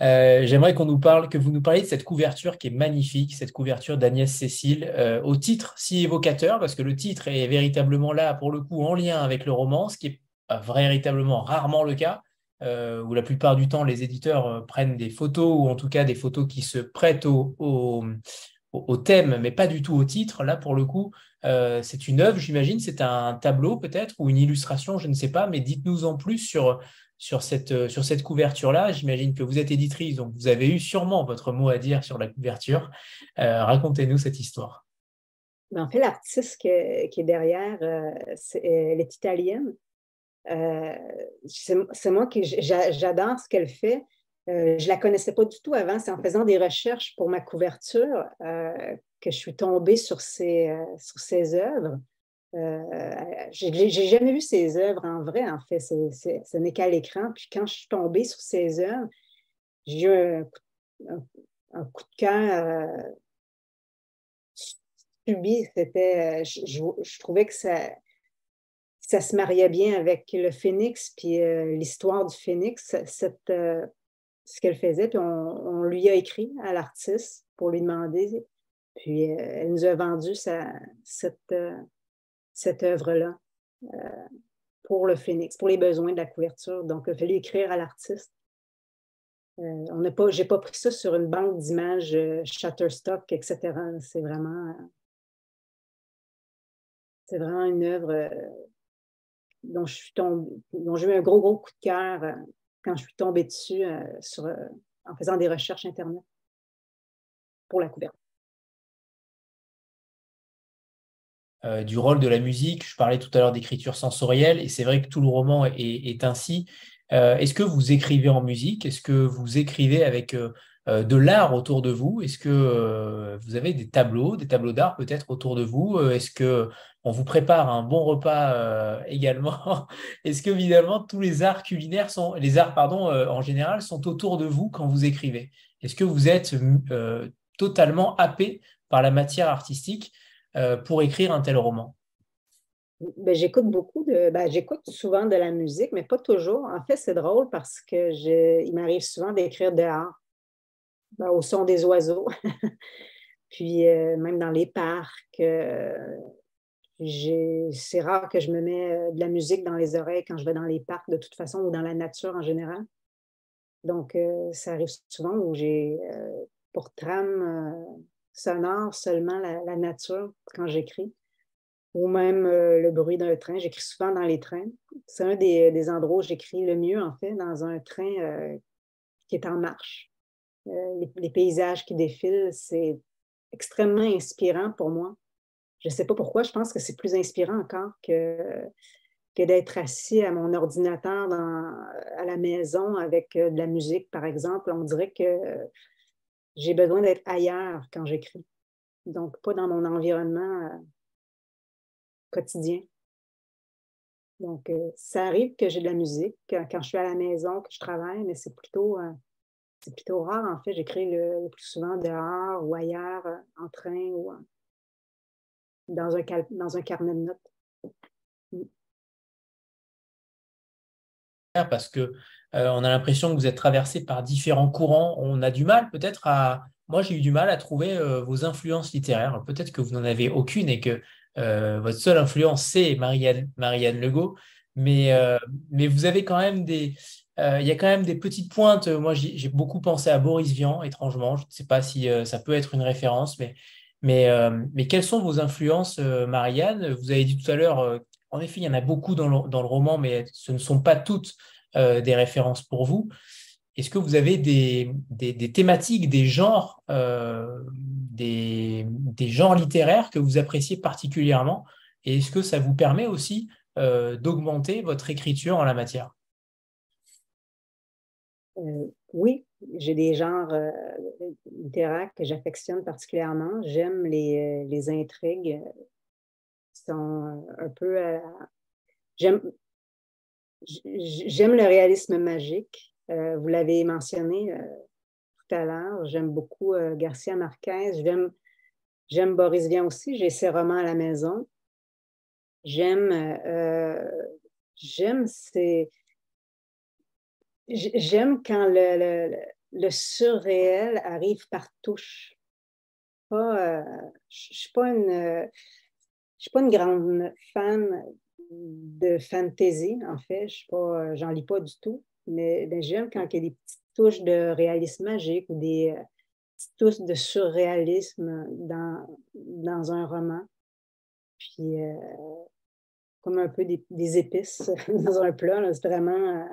Euh, j'aimerais qu'on nous parle, que vous nous parliez de cette couverture qui est magnifique, cette couverture d'Agnès Cécile, euh, au titre si évocateur, parce que le titre est véritablement là, pour le coup, en lien avec le roman, ce qui est euh, véritablement rarement le cas, où la plupart du temps, les éditeurs prennent des photos, ou en tout cas des photos qui se prêtent au, au, thème, mais pas du tout au titre. Là, pour le coup, c'est une œuvre, j'imagine, c'est un tableau peut-être ou une illustration, je ne sais pas, mais dites-nous en plus sur, sur cette, sur cette couverture-là. J'imagine que vous êtes éditrice, donc vous avez eu sûrement votre mot à dire sur la couverture. Racontez-nous cette histoire. En fait, l'artiste qui, est derrière, elle est italienne. c'est moi qui j'adore ce qu'elle fait. Euh, je ne la connaissais pas du tout avant. C'est en faisant des recherches pour ma couverture euh, que je suis tombée sur ses, euh, sur ses œuvres. Je n'ai jamais vu ses œuvres en vrai, en fait. ce n'est qu'à l'écran. Puis quand je suis tombée sur ses œuvres, j'ai eu un, coup de cœur subi. C'était, je, trouvais que ça, ça se mariait bien avec le phénix, puis l'histoire du phénix. Ce qu'elle faisait, puis on, lui a écrit à l'artiste pour lui demander. Puis euh, elle nous a vendu cette, euh, cette œuvre-là euh, pour le Phoenix, pour les besoins de la couverture. Donc, il a fallu écrire à l'artiste. on n'a pas, j'ai pas pris ça sur une banque d'images Shutterstock, etc. C'est vraiment, vraiment une œuvre dont je suis tombée, dont j'ai eu un gros, gros coup de cœur quand je suis tombée dessus euh, euh, en faisant des recherches Internet pour la couverture. Euh, du rôle de la musique. Je parlais tout à l'heure d'écriture sensorielle et c'est vrai que tout le roman est, ainsi. Est-ce que vous écrivez en musique? Est-ce que vous écrivez avec de l'art autour de vous? Est-ce que vous avez des tableaux, des tableaux d'art peut-être autour de vous? Est-ce que on vous prépare un bon repas euh, également? Est-ce que évidemment tous les arts culinaires sont, les arts pardon, euh, en général sont autour de vous quand vous écrivez? Est-ce que vous êtes euh, totalement happé par la matière artistique? Pour écrire un tel roman? Ben, j'écoute beaucoup de, ben, j'écoute souvent de la musique, mais pas toujours. En fait, c'est drôle parce que il m'arrive souvent d'écrire dehors, ben, au son des oiseaux, puis même dans les parcs c'est rare que je me mets euh, de la musique dans les oreilles quand je vais dans les parcs de toute façon ou dans la nature en général. Donc, euh, ça arrive souvent où j'ai euh, pour trame sonore seulement la, nature quand j'écris ou même le bruit d'un train. J'écris souvent dans les trains. C'est un des, endroits où j'écris le mieux, en fait, dans un train qui est en marche. les, paysages qui défilent, c'est extrêmement inspirant pour moi. Je ne sais pas pourquoi, je pense que c'est plus inspirant encore que, que d'être assis à mon ordinateur à la maison avec euh, de la musique, par exemple. On dirait que j'ai besoin d'être ailleurs quand j'écris. Donc, pas dans mon environnement euh, quotidien. Donc, euh, ça arrive que j'ai de la musique quand je suis à la maison, que je travaille, mais c'est plutôt, c'est plutôt rare. En fait, j'écris le, plus souvent dehors ou ailleurs, en train ou dans un, dans un carnet de notes. Parce que euh, on a l'impression que vous êtes traversé par différents courants. On a du mal peut-être à. Moi, j'ai eu du mal à trouver euh, vos influences littéraires. Peut-être que vous n'en avez aucune et que euh, votre seule influence, c'est Marianne, Marianne Legault. Mais, mais vous avez quand même des. Il y a quand même des petites pointes. Moi, j'ai beaucoup pensé à Boris Vian, étrangement. Je ne sais pas si ça peut être une référence, mais mais, mais quelles sont vos influences, Marianne? Vous avez dit tout à l'heure, en effet, il y en a beaucoup dans le, roman, mais ce ne sont pas toutes des références pour vous. Est-ce que vous avez des, thématiques, des genres, des, des, genres littéraires que vous appréciez particulièrement? Et est-ce que ça vous permet aussi d'augmenter votre écriture en la matière? Oui, j'ai des genres euh, littéraires que j'affectionne particulièrement. J'aime les, euh, intrigues sont un peu. j'aime, j'aime le réalisme magique. Euh, vous l'avez mentionné tout à l'heure. J'aime beaucoup Garcia Marquez. J'aime, Boris Vian aussi. J'ai ses romans à la maison. J'aime, j'aime ces J'aime quand le, le, surréel arrive par touche. Euh, je ne suis pas une. Suis pas une grande fan de fantasy, en fait. Je pas, j'en lis pas du tout. Mais ben, j'aime quand il y a des petites touches de réalisme magique ou des petites touches de surréalisme dans, dans un roman. puis comme un peu des, épices dans un plat. C'est vraiment,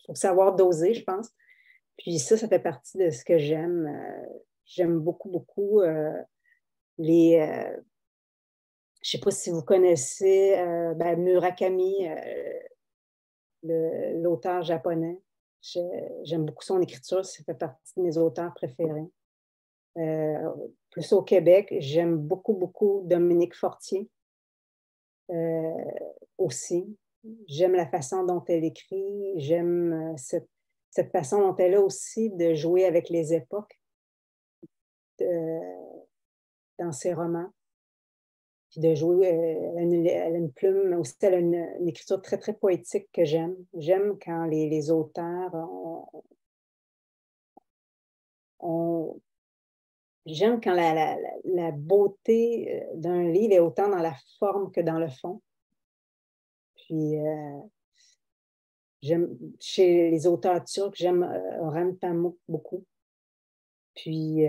il faut savoir doser, je pense. Puis ça, ça fait partie de ce que j'aime. j'aime beaucoup, beaucoup les, je ne sais pas si vous connaissez euh, ben, Murakami, euh, l'auteur japonais. J'aime beaucoup son écriture, ça fait partie de mes auteurs préférés. Euh, plus au Québec, j'aime beaucoup, beaucoup Dominique Fortier aussi. J'aime la façon dont elle écrit, j'aime cette, cette, façon dont elle a aussi de jouer avec les époques dans ses romans puis de jouer. Euh, elle, a une, plume, aussi elle a une, écriture très, très poétique que j'aime. J'aime quand les, auteurs ont. J'aime quand la, beauté euh, d'un livre est autant dans la forme que dans le fond. Puis, euh, j'aime, chez les auteurs turcs, j'aime Orhan Pamuk beaucoup. Puis,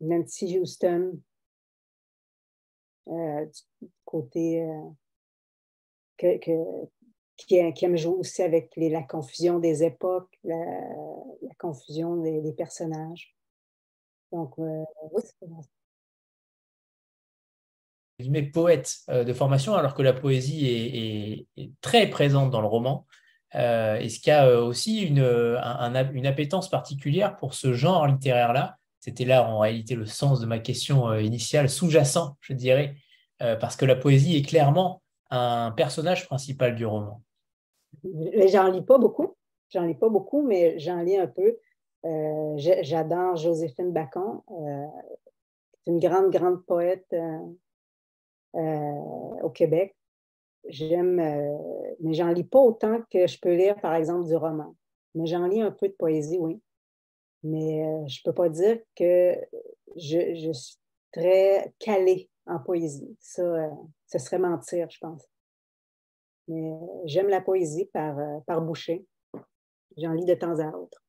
Nancy Houston, du côté euh, que, qui, aime jouer aussi avec la confusion des époques, la, confusion des, personnages. Donc, euh, oui, c'est poète de formation, alors que la poésie est, très présente dans le roman. Est-ce qu'il y a aussi une, une, appétence particulière pour ce genre littéraire-là? C'était là en réalité le sens de ma question euh, initiale, sous-jacent, je dirais, euh, parce que la poésie est clairement un personnage principal du roman. J'en lis pas beaucoup, j'en lis pas beaucoup, mais j'en lis un peu. Euh, j'adore Joséphine Bacon, c'est une grande, grande poète au Québec. J'aime, mais j'en lis pas autant que je peux lire, par exemple, du roman. Mais j'en lis un peu de poésie, oui. Mais euh, je ne peux pas dire que je, suis très calée en poésie. Ça, euh, ce serait mentir, je pense. Mais euh, j'aime la poésie par, par boucher. J'en lis de temps à autre.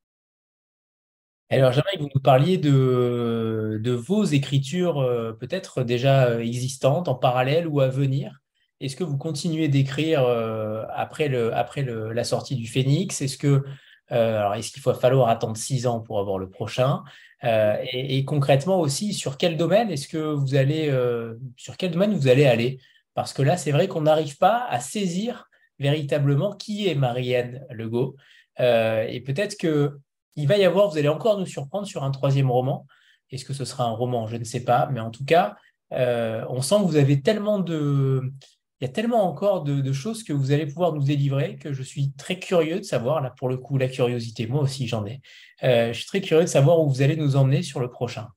Alors, j'aimerais que vous nous parliez de, de vos écritures peut-être déjà existantes, en parallèle ou à venir. Est-ce que vous continuez d'écrire après, le, après le, la sortie du Phénix? Est-ce que euh, alors, est-ce qu'il va falloir attendre six ans pour avoir le prochain? Euh, et, concrètement aussi, sur quel domaine est-ce que vous allez, euh, sur quel domaine vous allez aller? Parce que là, c'est vrai qu'on n'arrive pas à saisir véritablement qui est Marianne Legault. et peut-être que il va y avoir, vous allez encore nous surprendre sur un troisième roman. Est-ce que ce sera un roman? Je ne sais pas, mais en tout cas, on sent que vous avez tellement de, il y a tellement encore de, choses que vous allez pouvoir nous délivrer que je suis très curieux de savoir, là pour le coup, la curiosité, moi aussi j'en ai. Euh, je suis très curieux de savoir où vous allez nous emmener sur le prochain.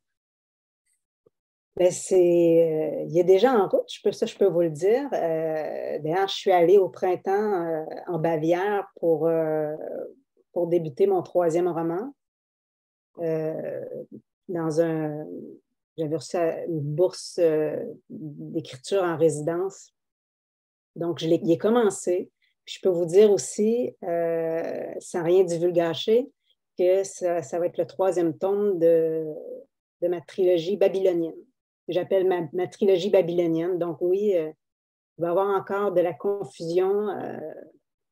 Ben c'est, euh, il est déjà en route, je peux, ça je peux vous le dire. Euh, d'ailleurs, je suis allée au printemps en Bavière pour, pour débuter mon troisième roman. dans un, j'avais reçu une bourse d'écriture en résidence donc, je l'ai, commencé. je peux vous dire aussi, euh, sans rien divulgacher, que ça, va être le troisième tome de, ma trilogie babylonienne. J'appelle ma, trilogie babylonienne. Donc, oui, euh, il va y avoir encore de la confusion euh,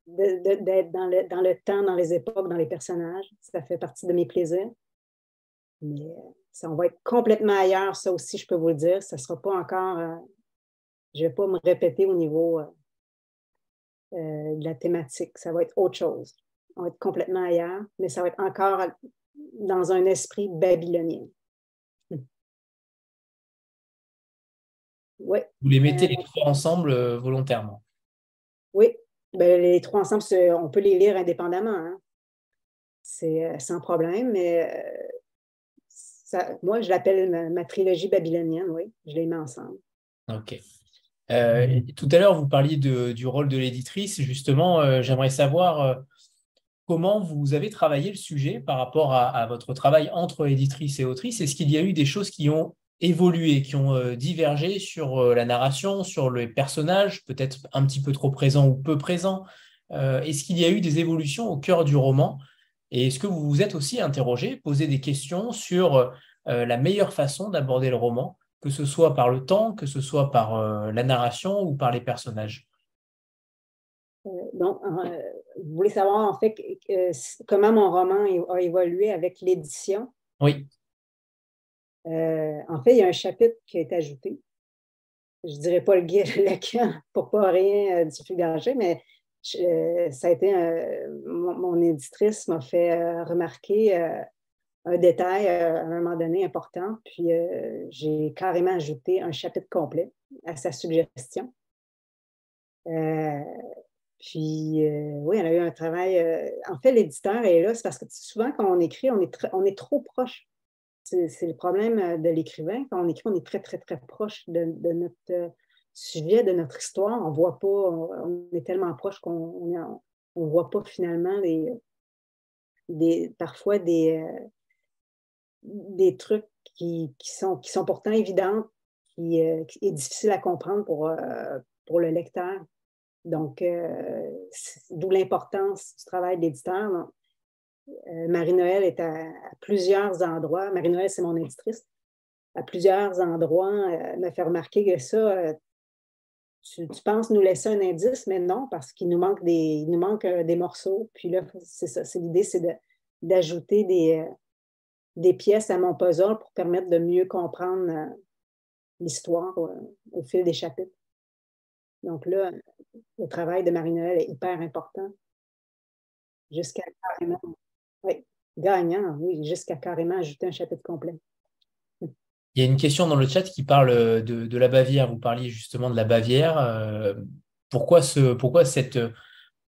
d'être dans le, dans le temps, dans les époques, dans les personnages. Ça fait partie de mes plaisirs. Mais ça, on va être complètement ailleurs, ça aussi, je peux vous le dire. Ça ne sera pas encore je ne vais pas me répéter au niveau euh, de la thématique. Ça va être autre chose. On va être complètement ailleurs, mais ça va être encore dans un esprit babylonien. Ouais. Vous les mettez euh, les trois ensemble volontairement? Oui, ben, les trois ensemble, on peut les lire indépendamment. Hein. C'est sans problème, mais moi, je l'appelle ma, ma, trilogie babylonienne, oui. Je les mets ensemble. OK. Euh, tout à l'heure, vous parliez du rôle de l'éditrice. Justement, euh, j'aimerais savoir euh, comment vous avez travaillé le sujet par rapport à, votre travail entre éditrice et autrice. Est-ce qu'il y a eu des choses qui ont évolué, qui ont divergé sur la narration, sur les personnages, peut-être un petit peu trop présents ou peu présents? Est-ce qu'il y a eu des évolutions au cœur du roman? Et est-ce que vous vous êtes aussi interrogé, posé des questions sur la meilleure façon d'aborder le roman que ce soit par le temps, que ce soit par la narration ou par les personnages? Donc, vous voulez savoir en fait comment mon roman a évolué avec l'édition? Oui. en fait, il y a un chapitre qui a été ajouté. Je ne dirais pas le lequel pour pas rien diffuser, mais ça a été mon, éditrice m'a fait remarquer un détail à un moment donné important, puis j'ai carrément ajouté un chapitre complet à sa suggestion. Puis, oui, on a eu un travail. en fait, l'éditeur est là, c'est parce que souvent, quand on écrit, on est, on est trop proche. C'est le problème de l'écrivain. Quand on écrit, on est très, très, très proche de, notre sujet, de notre histoire. On ne voit pas, on, est tellement proche qu'on ne voit pas finalement les, des, parfois des, des trucs qui, sont, pourtant évidents, qui, qui est difficile à comprendre pour, pour le lecteur. Donc, euh, d'où l'importance du travail d'éditeur. Euh, Marie-Noël est à, plusieurs endroits. Marie-Noël, c'est mon éditrice. À plusieurs endroits, euh, me fait remarquer que ça, tu, penses nous laisser un indice, mais non, parce qu'il nous manque des, nous manque, des morceaux. Puis là, c'est ça. L'idée, c'est d'ajouter des, des pièces à mon puzzle pour permettre de mieux comprendre l'histoire au fil des chapitres. Donc là, le travail de Marie-Noël est hyper important. Jusqu'à carrément, oui, gagnant, oui, jusqu'à carrément ajouter un chapitre complet. Il y a une question dans le chat qui parle de, la Bavière. Vous parliez justement de la Bavière. Euh, pourquoi, ce, pourquoi cette.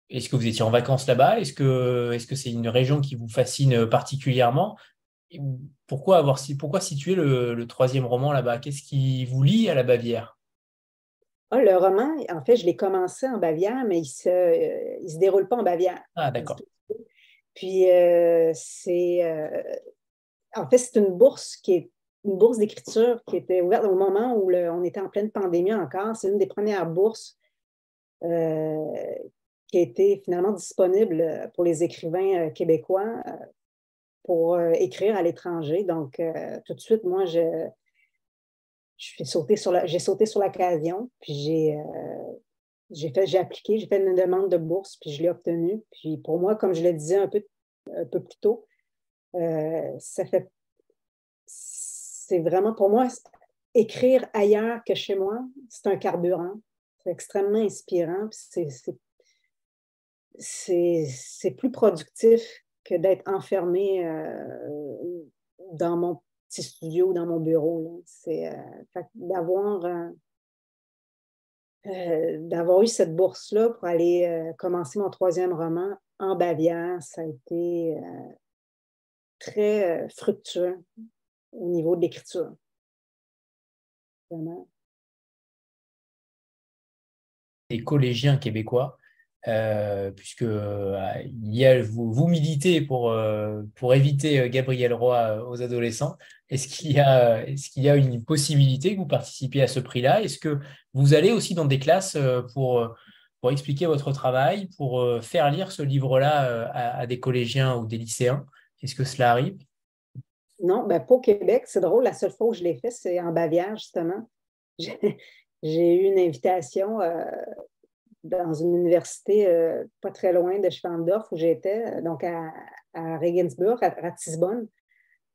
Est-ce que vous étiez en vacances là-bas? Est-ce que -ce c'est une région qui vous fascine particulièrement? Pourquoi, avoir, pourquoi situer le, le troisième roman là-bas? Qu'est-ce qui vous lie à la Bavière? Ah, le roman, en fait, je l'ai commencé en Bavière, mais il ne se, euh, se déroule pas en Bavière. Ah, d'accord. Puis, euh, c'est. Euh, en fait, c'est une bourse qui est une bourse d'écriture qui était ouverte au moment où on était en pleine pandémie encore. C'est une des premières bourses qui a été finalement disponible pour les écrivains québécois pour écrire à l'étranger. Donc, tout de suite, moi, je j'ai sauté sur l'occasion, puis j'ai euh, j'ai fait, j'ai appliqué, j'ai fait une demande de bourse, puis je l'ai obtenue. Puis pour moi, comme je le disais un peu, un peu plus tôt, euh, ça fait c'est vraiment pour moi écrire ailleurs que chez moi, c'est un carburant. C'est extrêmement inspirant. C'est plus productif que d'être enfermé euh, dans mon petit studio dans mon bureau. C'est euh, d'avoir euh, d'avoir eu cette bourse-là pour aller commencer mon troisième roman en Bavière, ça a été très fructueux au niveau de l'écriture. Vraiment. Les collégiens québécois euh, puisque euh, il y a, vous, vous, militez pour, euh, pour éviter Gabriel Roy aux adolescents. Est-ce qu'il y, a, est qu'il y a une possibilité que vous participiez à ce prix-là? Est-ce que vous allez aussi dans des classes pour, pour expliquer votre travail, pour faire lire ce livre-là à, des collégiens ou des lycéens? Est-ce que cela arrive? Non, ben, au Québec. C'est drôle, la seule fois où je l'ai fait, c'est en Bavière, justement. J'ai eu une invitation dans une université euh, pas très loin de Schwandorf où j'étais, euh, donc à, Regensburg, à Ratisbonne.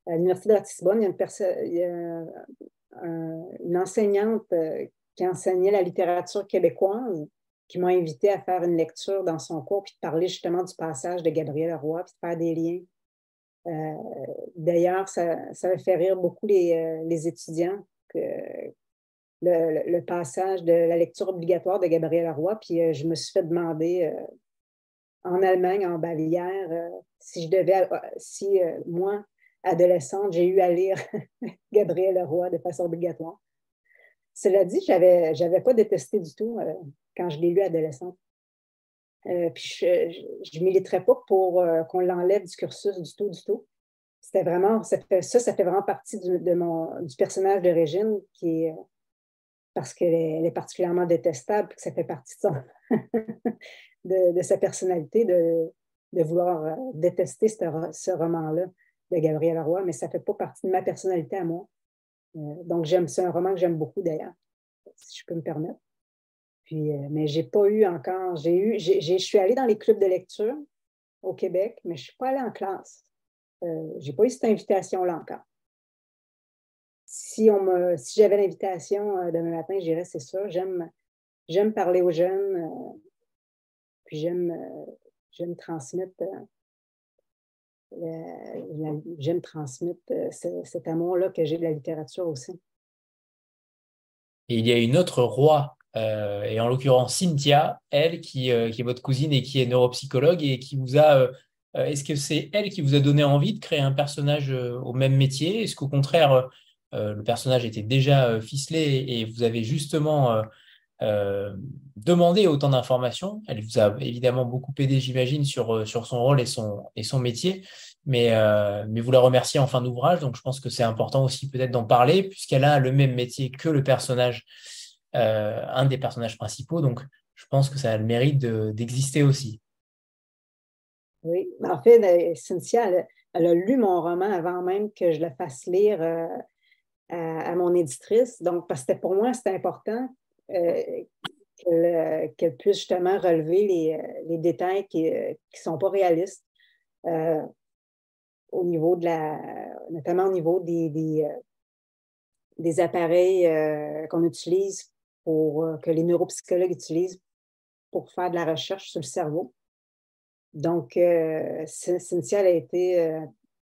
À l'université de Ratisbonne, il y a une, enseignante euh, qui enseignait la littérature québécoise qui m'a invité à faire une lecture dans son cours puis de parler justement du passage de Gabriel Roy puis de faire des liens. D'ailleurs, ça, ça fait rire beaucoup les, les étudiants que, le, passage de la lecture obligatoire de Gabriel Roy, puis euh, je me suis fait demander euh, en Allemagne, en Bavière, euh, si je devais, si moi, adolescente, j'ai eu à lire Gabriel Roy de façon obligatoire. Cela dit, je n'avais pas détesté du tout quand je l'ai lu adolescente. puis je ne militerais pas pour qu'on l'enlève du cursus du tout, du tout. C'était vraiment, ça, ça fait vraiment partie du, de mon, du personnage de Régine qui est parce qu'elle est, particulièrement détestable, que ça fait partie de, sa personnalité de, vouloir euh, détester ce, roman-là de Gabriel Roy, mais ça ne fait pas partie de ma personnalité à moi. donc, j'aime, c'est un roman que j'aime beaucoup d'ailleurs, si je peux me permettre. Puis, mais j'ai pas eu encore, j'ai eu, je suis allée dans les clubs de lecture au Québec, mais je ne suis pas allée en classe. je n'ai pas eu cette invitation-là encore si, on me, si j'avais l'invitation euh, demain matin, je dirais c'est ça. J'aime, j'aime parler aux jeunes, euh, puis j'aime, euh, j'aime transmettre, j'aime transmettre cet amour-là que j'ai de la littérature aussi. Il y a une autre roi, et en l'occurrence Cynthia, elle qui, qui, est votre cousine et qui est neuropsychologue et qui vous a. est-ce que c'est elle qui vous a donné envie de créer un personnage au même métier? Est-ce qu'au contraire, le personnage était déjà euh, ficelé et vous avez justement euh, demandé autant d'informations. Elle vous a évidemment beaucoup aidé, j'imagine, sur, sur son rôle et son, et son métier, mais, mais vous la remerciez en fin d'ouvrage, donc je pense que c'est important aussi peut-être d'en parler, puisqu'elle a le même métier que le personnage, un des personnages principaux, donc je pense que ça a le mérite d'exister aussi. Oui, en fait, Cynthia, elle, a lu mon roman avant même que je le fasse lire à, mon éditrice. Donc, parce que pour moi, c'était important euh, qu'elle puisse justement relever les, euh, détails qui ne sont pas réalistes. Euh, au niveau de la, notamment au niveau des, appareils qu'on utilise pour que les neuropsychologues utilisent pour faire de la recherche sur le cerveau. Donc, Cynthia a été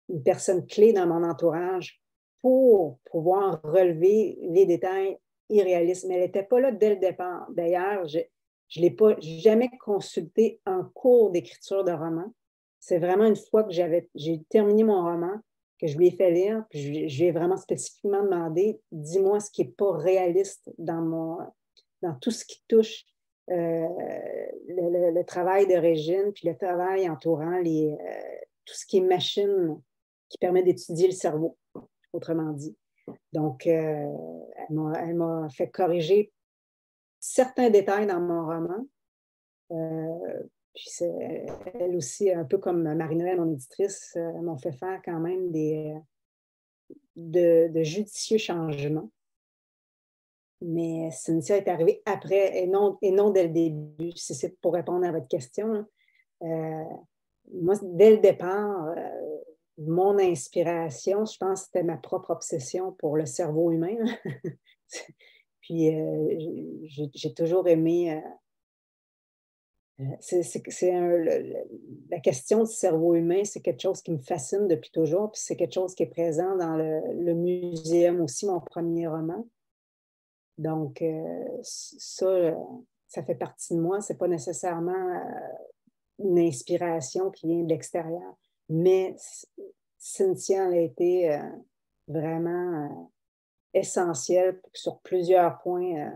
une personne clé dans mon entourage pour pouvoir relever les détails irréalistes. Mais elle n'était pas là dès le départ. D'ailleurs, je ne l'ai pas jamais consulté en cours d'écriture de roman. C'est vraiment une fois que j'ai terminé mon roman que je lui ai fait lire, puis je, lui ai vraiment spécifiquement demandé, dis-moi ce qui n'est pas réaliste dans tout ce qui touche euh, le, travail de Régine, puis le travail entourant les, euh, tout ce qui est machine qui permet d'étudier le cerveau autrement dit. Donc, euh, elle m'a fait corriger certains détails dans mon roman. Euh, puis elle aussi, un peu comme Marie-Noël, mon éditrice, euh, m'ont fait faire quand même des, de, judicieux changements. Mais Cynthia est arrivée après et non, et non dès le début, c'est pour répondre à votre question. moi, dès le départ, mon inspiration, je pense que c'était ma propre obsession pour le cerveau humain. Puis euh, j'ai toujours aimé. Euh, euh, c'est la question du cerveau humain, c'est quelque chose qui me fascine depuis toujours. Puis c'est quelque chose qui est présent dans le, le muséum aussi, mon premier roman. Donc, ça, ça fait partie de moi. Ce n'est pas nécessairement une inspiration qui vient de l'extérieur. Mais Cynthia a été euh, vraiment euh, essentielle sur plusieurs points euh,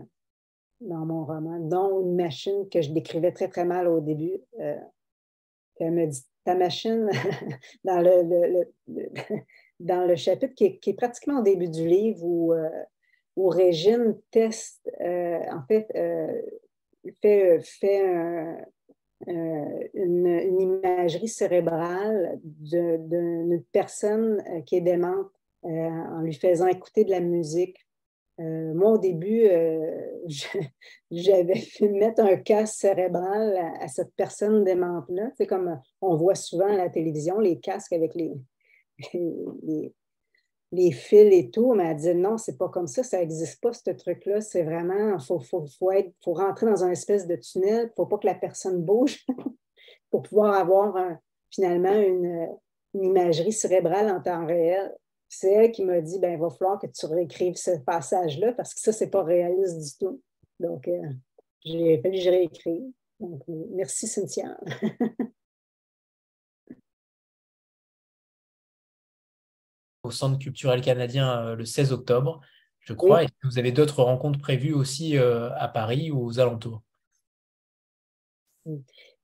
dans mon roman, dont une machine que je décrivais très, très mal au début. elle me dit Ta machine, dans le, dans le chapitre qui est, pratiquement au début du livre, où, où Régine teste, en fait, fait, fait un, euh, une, imagerie cérébrale d'une personne euh, qui est démente euh, en lui faisant écouter de la musique. moi, au début, j'avais fait mettre un casque cérébral à, cette personne démente-là. C'est comme on voit souvent à la télévision, les casques avec les, les, les fils et tout, mais elle dit non, c'est pas comme ça, ça n'existe pas, ce truc-là. C'est vraiment, il faut, faut, faut, faut, rentrer dans un espèce de tunnel, il ne faut pas que la personne bouge pour pouvoir avoir finalement une, imagerie cérébrale en temps réel. C'est elle qui m'a dit, ben, il va falloir que tu réécrives ce passage-là parce que ça, c'est pas réaliste du tout. Donc, euh, j'ai fallu que je réécrive. Donc, merci Cynthia. au Centre culturel canadien euh, le 16 octobre, je crois. Et vous avez d'autres rencontres prévues aussi euh, à Paris ou aux alentours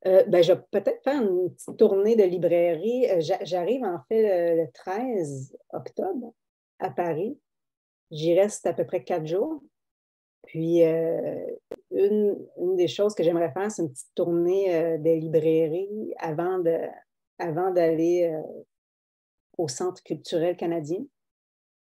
euh, ben, je vais peut-être faire une petite tournée de librairie. J'arrive en fait le, 13 octobre à Paris. J'y reste à peu près quatre jours. Puis, une, des choses que j'aimerais faire, c'est une petite tournée des librairies avant d'aller avant au Centre culturel canadien.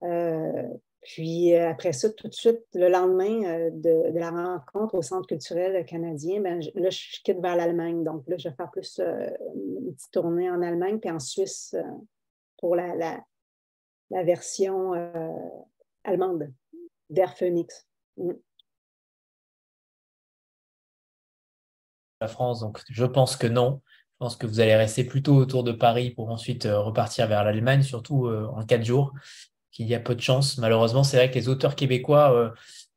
Euh, Puis euh, après ça, tout de suite, le lendemain euh, de, la rencontre au Centre culturel canadien, ben, là, je quitte vers l'Allemagne. Donc là, je vais faire plus une petite tournée en Allemagne, puis en Suisse pour la, la, version allemande d'Air Phoenix. Mm. La France, donc je pense que non. Je pense que vous allez rester plutôt autour de Paris pour ensuite euh, repartir vers l'Allemagne, surtout euh, en quatre jours, qu'il y a peu de chance. Malheureusement, c'est vrai que les auteurs québécois euh,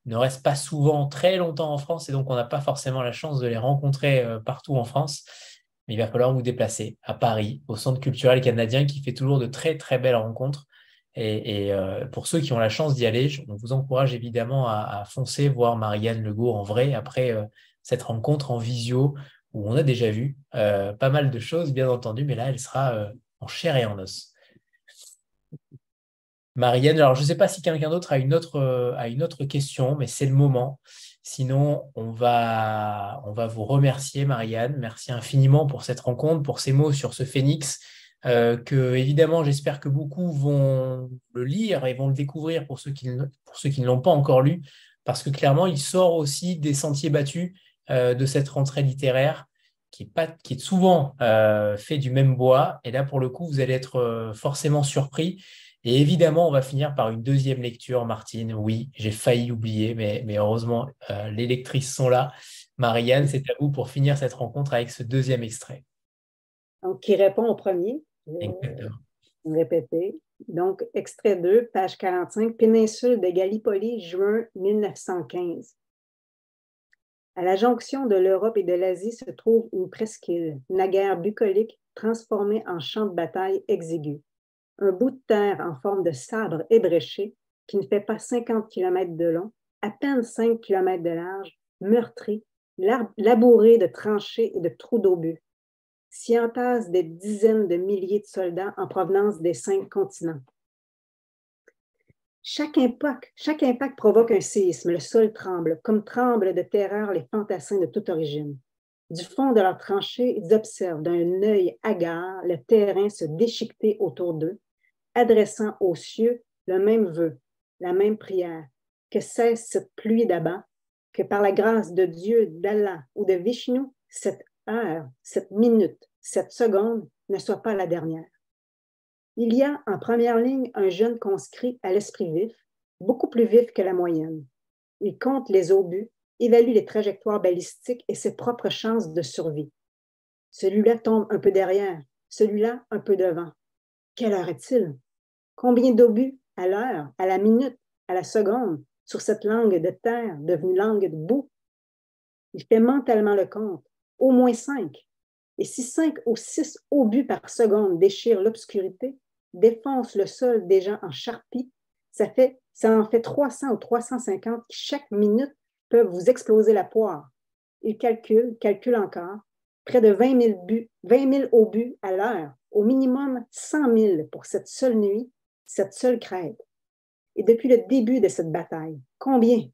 ne restent pas souvent très longtemps en France et donc on n'a pas forcément la chance de les rencontrer partout en France. Mais il va falloir vous déplacer à Paris, au Centre culturel canadien qui fait toujours de très très belles rencontres. Et, pour ceux qui ont la chance d'y aller, on vous encourage évidemment à, foncer voir Marianne Legault en vrai après cette rencontre en visio où on a déjà vu euh, pas mal de choses, bien entendu, mais là, elle sera euh, en chair et en os. Marianne, alors je ne sais pas si quelqu'un d'autre a, une autre, euh, a une autre question, mais c'est le moment. Sinon, on va, on va vous remercier, Marianne. Merci infiniment pour cette rencontre, pour ces mots sur ce phénix, que évidemment, j'espère que beaucoup vont le lire et vont le découvrir pour ceux qui, ne l'ont pas encore lu, parce que clairement, il sort aussi des sentiers battus de cette rentrée littéraire qui est, pas, qui est souvent euh, fait du même bois. Et là, pour le coup, vous allez être euh, forcément surpris. Et évidemment, on va finir par une deuxième lecture, Martine. Oui, j'ai failli oublier, mais, mais heureusement, les lectrices sont là. Marianne, c'est à vous pour finir cette rencontre avec ce deuxième extrait. Donc, qui répond au premier. Répéter. Donc, extrait 2, page 45, Péninsule de Gallipoli, juin 1915. À la jonction de l'Europe et de l'Asie se trouve une presqu'île, naguère bucolique, transformée en champ de bataille exigu. Un bout de terre en forme de sabre ébréché, qui ne fait pas 50 km de long, à peine 5 km de large, meurtri, labouré de tranchées et de trous d'obus. S'y entassent des dizaines de milliers de soldats en provenance des cinq continents. Chaque impact, chaque impact provoque un séisme, le sol tremble, comme tremblent de terreur les fantassins de toute origine. Du fond de leur tranchée, ils observent d'un œil hagard le terrain se déchiqueter autour d'eux, adressant aux cieux le même vœu, la même prière, que cesse cette pluie d'abat, que par la grâce de Dieu, d'Allah ou de Vishnu, cette heure, cette minute, cette seconde ne soit pas la dernière. Il y a en première ligne un jeune conscrit à l'esprit vif, beaucoup plus vif que la moyenne. Il compte les obus, évalue les trajectoires balistiques et ses propres chances de survie. Celui-là tombe un peu derrière, celui-là un peu devant. Quelle heure est-il? Combien d'obus à l'heure, à la minute, à la seconde sur cette langue de terre devenue langue de boue? Il fait mentalement le compte, au moins cinq. Et si cinq ou six obus par seconde déchirent l'obscurité, défonce le sol déjà en charpie, ça, fait, ça en fait 300 ou 350 qui, chaque minute, peuvent vous exploser la poire. Il calcule, calcule encore, près de 20 000, buts, 20 000 obus à l'heure, au minimum 100 000 pour cette seule nuit, cette seule crête. Et depuis le début de cette bataille, combien?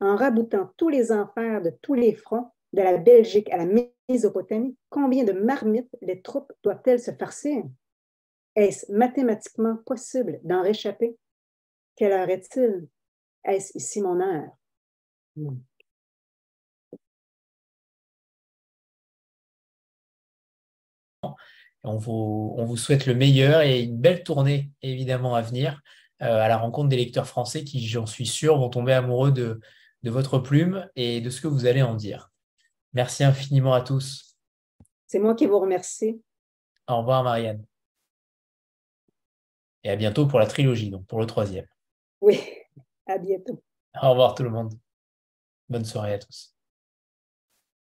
En raboutant tous les enfers de tous les fronts, de la Belgique à la Mésopotamie, combien de marmites les troupes doivent-elles se farcir? Est-ce mathématiquement possible d'en réchapper? Quelle heure est-il? Est-ce ici mon heure? Hmm. On vous, on vous, souhaite le meilleur et une belle tournée évidemment à venir euh, à la rencontre des lecteurs français qui, j'en suis sûr, vont tomber amoureux de, de votre plume et de ce que vous allez en dire. Merci infiniment à tous. C'est moi qui vous remercie. Au revoir Marianne. Et à bientôt pour la trilogie, donc pour le troisième. Oui, à bientôt. Au revoir tout le monde. Bonne soirée à tous.